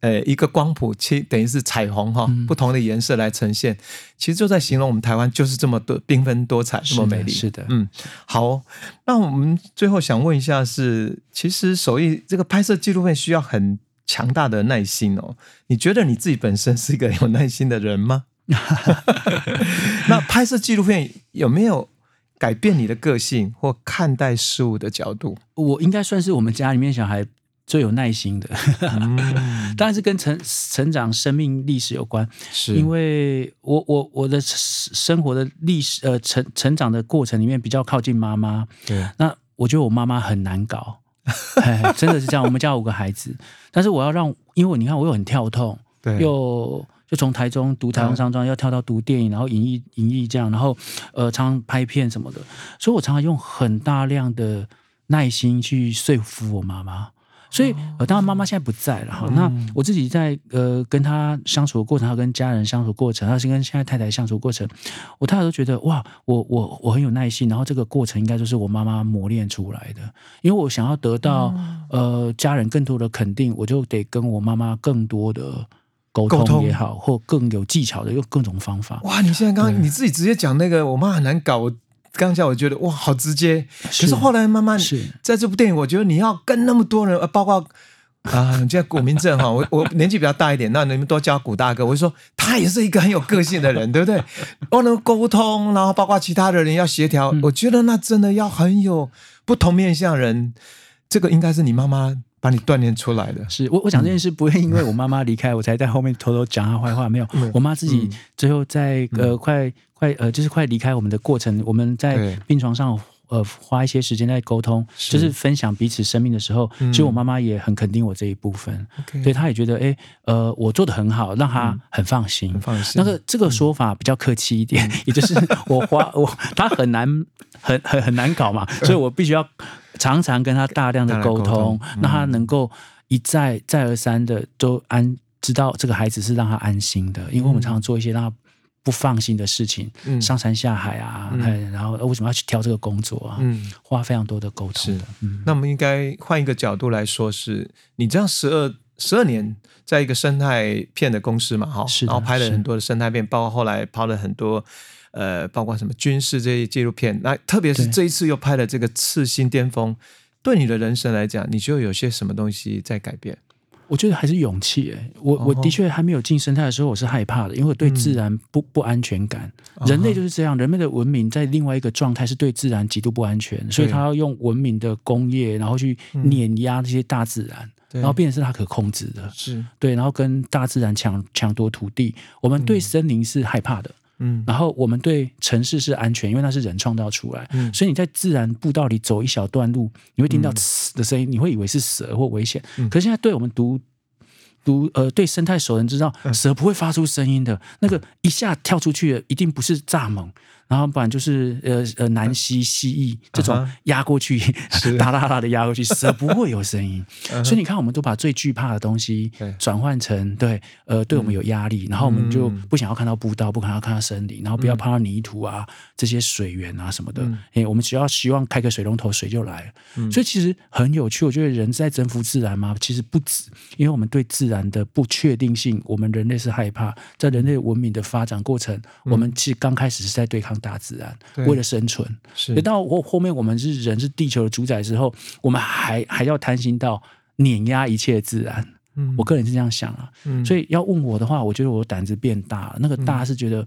呃一个光谱，其等于是彩虹哈，不同的颜色来呈现，其实就在形容我们台湾就是这么多缤纷多彩，这么美丽，是的，嗯，好，那我们最后想问一下，是其实手艺这个拍摄纪录片需要很。强大的耐心哦，你觉得你自己本身是一个有耐心的人吗？那拍摄纪录片有没有改变你的个性或看待事物的角度？我应该算是我们家里面小孩最有耐心的，当然是跟成成长生命历史有关。是。因为我我我的生活的历史呃成成长的过程里面比较靠近妈妈，对，那我觉得我妈妈很难搞。真的是这样，我们家五个孩子，但是我要让，因为你看我又很跳痛，对，又就从台中读台湾商专，要跳到读电影，然后影艺影艺这样，然后呃，常常拍片什么的，所以我常常用很大量的耐心去说服我妈妈。所以，呃，当然妈妈现在不在了哈。那我自己在呃跟她相处的过程，还有跟家人相处过程，还有跟现在太太相处过程，我太太都觉得哇，我我我很有耐心。然后这个过程应该就是我妈妈磨练出来的。因为我想要得到呃家人更多的肯定，我就得跟我妈妈更多的沟通也好，或更有技巧的用各种方法。哇，你现在刚刚你自己直接讲那个，我妈很难搞。刚才我觉得哇，好直接。可是后来慢慢，在这部电影，我觉得你要跟那么多人，包括啊，你叫古明正哈，我我年纪比较大一点，那你们多叫古大哥。我就说他也是一个很有个性的人，对不对？我能沟通，然后包括其他的人要协调，我觉得那真的要很有不同面向人。这个应该是你妈妈把你锻炼出来的。是我我讲这件事不会因为我妈妈离开我才在后面偷偷讲她坏话，没有，我妈自己最后在呃快快呃就是快离开我们的过程，我们在病床上。呃，花一些时间在沟通，就是分享彼此生命的时候，其实我妈妈也很肯定我这一部分，所以，她也觉得，哎，呃，我做的很好，让她很放心。放心。那个这个说法比较客气一点，也就是 我花我她很难很很很难搞嘛，所以我必须要常常跟她大量的沟通，让她能够一再再而三的都安知道这个孩子是让他安心的，因为我们常常做一些让他。不放心的事情，上山下海啊，然后为什么要去挑这个工作啊？嗯花非常多的沟通。是，那我们应该换一个角度来说，是你这样十二十二年在一个生态片的公司嘛，哈，然后拍了很多的生态片，包括后来拍了很多，呃，包括什么军事这些纪录片。那特别是这一次又拍了这个《次新巅峰》，对你的人生来讲，你觉得有些什么东西在改变？我觉得还是勇气诶，我我的确还没有进生态的时候，我是害怕的，因为我对自然不不安全感。人类就是这样，人类的文明在另外一个状态是对自然极度不安全，所以他要用文明的工业，然后去碾压这些大自然，然后变成是他可控制的，是。对，然后跟大自然抢抢夺土地。我们对森林是害怕的。嗯，然后我们对城市是安全，因为那是人创造出来，所以你在自然步道里走一小段路，你会听到呲的声音，你会以为是蛇或危险。可是现在对我们读读呃对生态熟人知道，蛇不会发出声音的，那个一下跳出去的一定不是蚱蜢。然后不然就是呃呃南溪蜥蜴这种压过去，哒哒哒的压过去，蛇不会有声音。所以你看，我们都把最惧怕的东西转换成对呃对我们有压力，然后我们就不想要看到步道，不想要看到森林，然后不要碰到泥土啊这些水源啊什么的。哎，我们只要希望开个水龙头，水就来了。所以其实很有趣，我觉得人在征服自然吗？其实不止，因为我们对自然的不确定性，我们人类是害怕。在人类文明的发展过程，我们其实刚开始是在对抗。大自然为了生存，是。等到后后面我们是人是地球的主宰之后，我们还还要贪心到碾压一切自然。嗯，我个人是这样想啊。嗯，所以要问我的话，我觉得我胆子变大了。那个大是觉得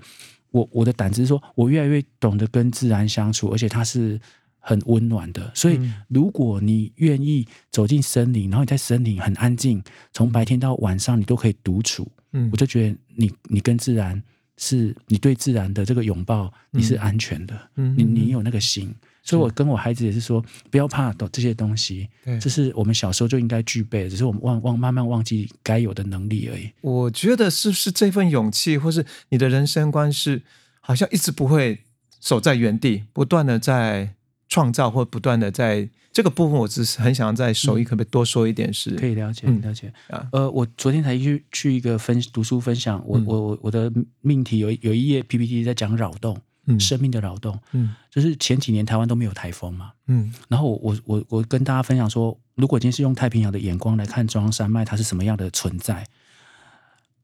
我我的胆子是说我越来越懂得跟自然相处，而且它是很温暖的。所以如果你愿意走进森林，然后你在森林很安静，从白天到晚上你都可以独处，嗯，我就觉得你你跟自然。是你对自然的这个拥抱，你是安全的，你你有那个心，所以我跟我孩子也是说，不要怕这些东西，这是我们小时候就应该具备，只是我们忘忘慢慢忘记该有的能力而已。我觉得是不是这份勇气，或是你的人生观是，好像一直不会守在原地，不断的在创造，或不断的在。这个部分我只是很想在手艺可不可以多说一点是？可以了解，了解啊。呃，我昨天才去去一个分读书分享，我我我的命题有有一页 PPT 在讲扰动，生命的扰动，嗯，就是前几年台湾都没有台风嘛，嗯，然后我我我跟大家分享说，如果今天是用太平洋的眼光来看中央山脉，它是什么样的存在？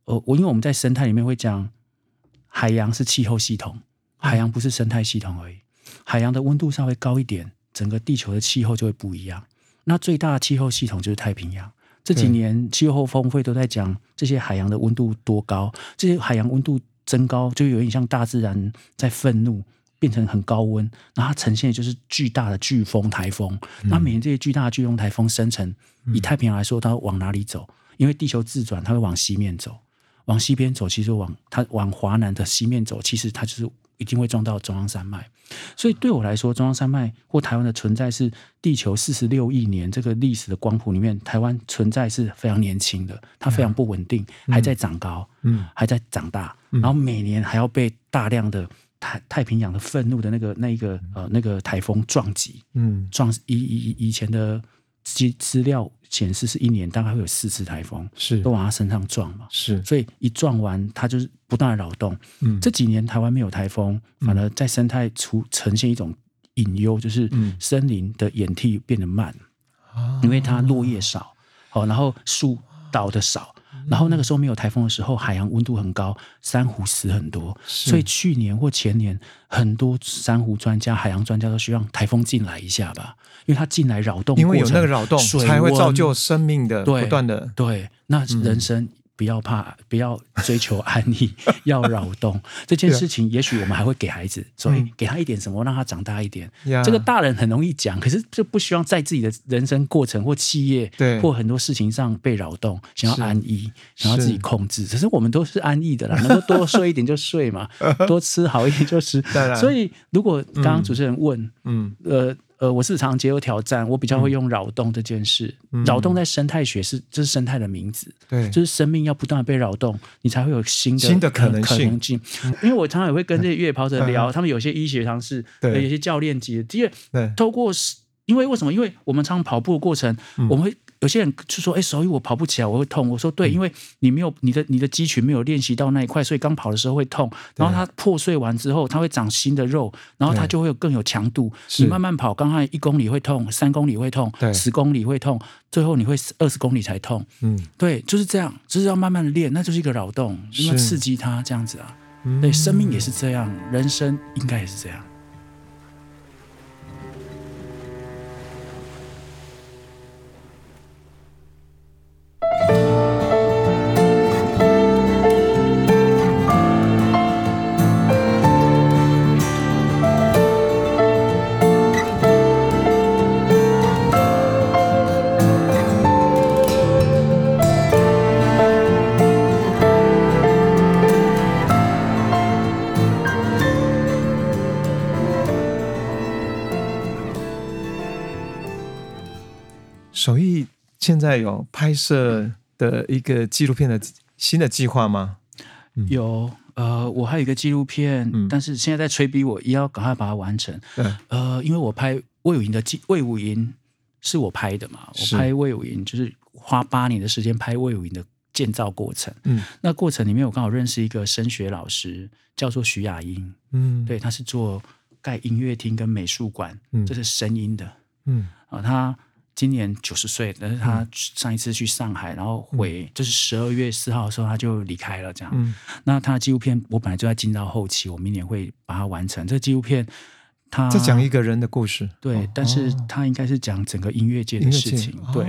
呃，我因为我们在生态里面会讲，海洋是气候系统，海洋不是生态系统而已，海洋的温度稍微高一点。整个地球的气候就会不一样。那最大的气候系统就是太平洋。这几年气候峰会都在讲这些海洋的温度多高，这些海洋温度增高，就有点像大自然在愤怒，变成很高温，那它呈现的就是巨大的飓风、台风。那每年这些巨大的飓风、台风生成，以太平洋来说，它往哪里走？因为地球自转，它会往西面走，往西边走，其实往它往华南的西面走，其实它就是。一定会撞到中央山脉，所以对我来说，中央山脉或台湾的存在是地球四十六亿年这个历史的光谱里面，台湾存在是非常年轻的，它非常不稳定，还在长高，嗯，还在长大，然后每年还要被大量的太太平洋的愤怒的那个那一个呃那个台风撞击，嗯，撞以以以前的资资料。显示是一年大概会有四次台风，是都往他身上撞嘛，是，所以一撞完，他就是不断的扰动。嗯，这几年台湾没有台风，反而在生态出呈现一种隐忧，就是森林的演替变得慢，因为它落叶少，哦，然后树倒的少，然后那个时候没有台风的时候，海洋温度很高，珊瑚死很多，所以去年或前年，很多珊瑚专家、海洋专家都希望台风进来一下吧，因为它进来扰动因为有那个扰动，水才会造就生命的对不断的。对，那人生不要怕，不要追求安逸，要扰动。这件事情，也许我们还会给孩子，所以嗯给他一点什么，让他长大一点。呀这个大人很容易讲，可是就不希望在自己的人生过程或企业或很多事情上被扰动，想要安逸，想要自己控制。可是我们都是安逸的啦，能够多睡一点就睡嘛，多吃好一点就吃。所以，如果刚刚主持人问，嗯呃呃，我是常接受挑战，我比较会用扰动这件事。嗯。扰动在生态学是这是生态的名字，对，就是生命要不断的被扰动，你才会有新的新的可能性可能性。因为我常常也会跟这些越野跑者聊，他们有些医学常识，对。呃有些教练级，因为对。透过因为为什么？因为我们常常跑步的过程，嗯。我们会有些人就说：“哎，手语我跑不起来，我会痛。”我说：“对，嗯因为你没有你的你的肌群没有练习到那一块，所以刚跑的时候会痛。然后它破碎完之后，它会长新的肉，然后它就会有更有强度。你慢慢跑，刚开始一公里会痛，三公里会痛，十公里会痛，最后你会二十公里才痛。嗯对，就是这样，就是要慢慢的练，那就是一个扰动，是要刺激它这样子啊。嗯对，生命也是这样，人生应该也是这样。手现在有拍摄的一个纪录片的新的计划吗？有呃，我还有一个纪录片，嗯。但是现在在催逼我，也要赶快把它完成。对，呃，因为我拍魏武营的纪魏武营是我拍的嘛，我拍魏武营就是花八年的时间拍魏武营的建造过程。嗯。那过程里面，我刚好认识一个声学老师，叫做徐雅英，嗯，对，他是做盖音乐厅跟美术馆，嗯。这是声音的。嗯。啊。他今年九十岁，但是他上一次去上海，然后回、就是十二月四号的时候他就离开了，这样。嗯那他的纪录片我本来就在进到后期，我明年会把它完成。这个纪录片，他在讲一个人的故事。对，哦。但是哦他应该是讲整个音乐界的事情，对。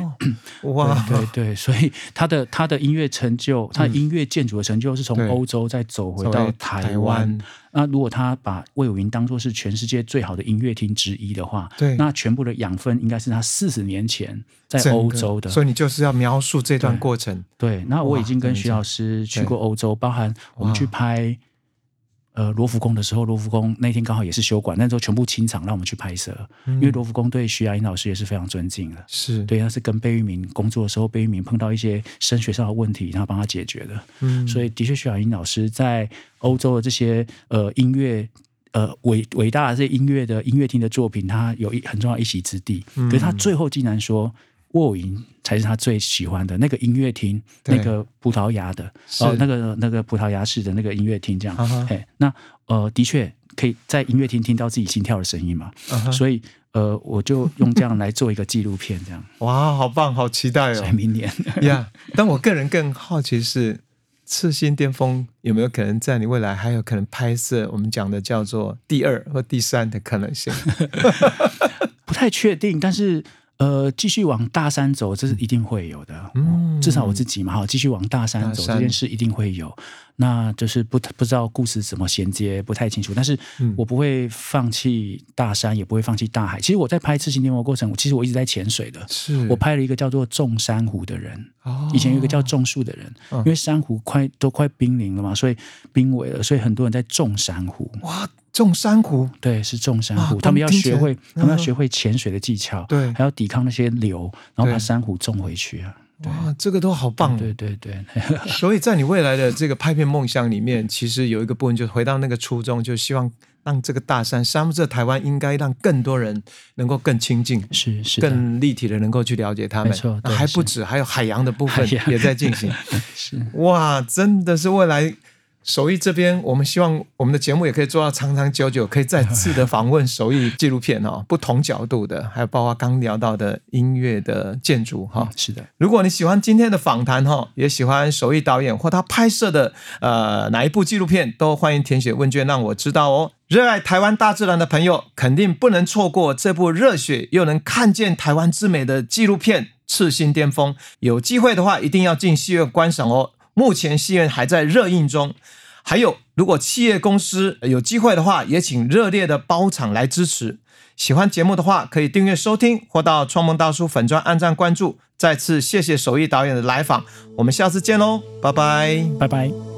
对对对，所以他的他的音乐成就，他的音乐建筑的成就是从对欧洲再走回到台台湾。湾。那如果他把魏武云当做是全世界最好的音乐厅之一的话，对。那全部的养分应该是他四十年前在欧洲的。所以你就是要描述这段对。过程。对，那我已哇经跟徐老师去对。过欧洲，包含我们去拍呃罗浮宫的时候，罗浮宫那天刚好也是休馆，那时候全部清场让我们去拍摄，嗯因为罗浮宫对徐雅英老师也是非常尊敬的。是，对，他是跟贝聿铭工作的时候，贝聿铭碰到一些升学上的问题，然后帮他解决的。嗯所以的确，徐雅英老师在欧洲的这些呃音乐。呃，伟伟大的这些音乐的音乐厅的作品，他有一很重要一席之地。嗯可是他最后竟然说，卧云才是他最喜欢的那个音乐厅，那个葡萄牙的是哦，那个那个葡萄牙式的那个音乐厅，这样。那呃，的确可以在音乐厅听到自己心跳的声音嘛。所以呃，我就用这样来做一个纪录片，这样。哇，好棒，好期待哦！明年 呀但我个人更好奇是，赤心巅峰有没有可能在你未来还有可能拍摄我们讲的叫做第二或第三的可能性？不太确定，但是呃，继续往大山走，这是一定会有的。嗯至少我自己嘛，哈，继续往大山走这件事一定会有。那就是不不知道故事怎么衔接，不太清楚。但是嗯我不会放弃大山，也不会放弃大海。其实我在拍《赤心巅峰》的过程，其实我一直在潜水的。是我拍了一个叫做种珊瑚的人，哦以前有一个叫种树的人，嗯因为珊瑚快都快濒临了嘛，所以濒危了，所以很多人在种珊瑚。哇，种珊瑚，对，是种珊瑚，他们要学会，他们要嗯学会潜水的技巧，对。还要抵抗那些流，然后把珊瑚种回去啊。哇，这个都好棒。对对对，所以在你未来的这个拍片梦想里面，其实有一个部分就是回到那个初衷，就希望让这个大山沙漠这台湾应该让更多人能够更亲近。是是，更立体的能够去了解他们，没错还不止，还有海洋的部分也在进行。是哇，真的是未来手艺这边，我们希望我们的节目也可以做到长长久久，可以再次的访问手艺纪录片哦，不同角度的，还有包括刚聊到的音乐的建筑哈。是的，如果你喜欢今天的访谈哈，也喜欢手艺导演或他拍摄的呃哪一部纪录片，都欢迎填写问卷让我知道哦。热爱台湾大自然的朋友，肯定不能错过这部热血又能看见台湾之美的纪录片《赤心巅峰》。有机会的话，一定要进戏院观赏哦。目前戏院还在热映中，还有如果企业公司有机会的话，也请热烈的包场来支持。喜欢节目的话，可以订阅收听或到创梦大叔粉专按赞关注。再次谢谢手艺导演的来访，我们下次见喽，拜拜，拜拜。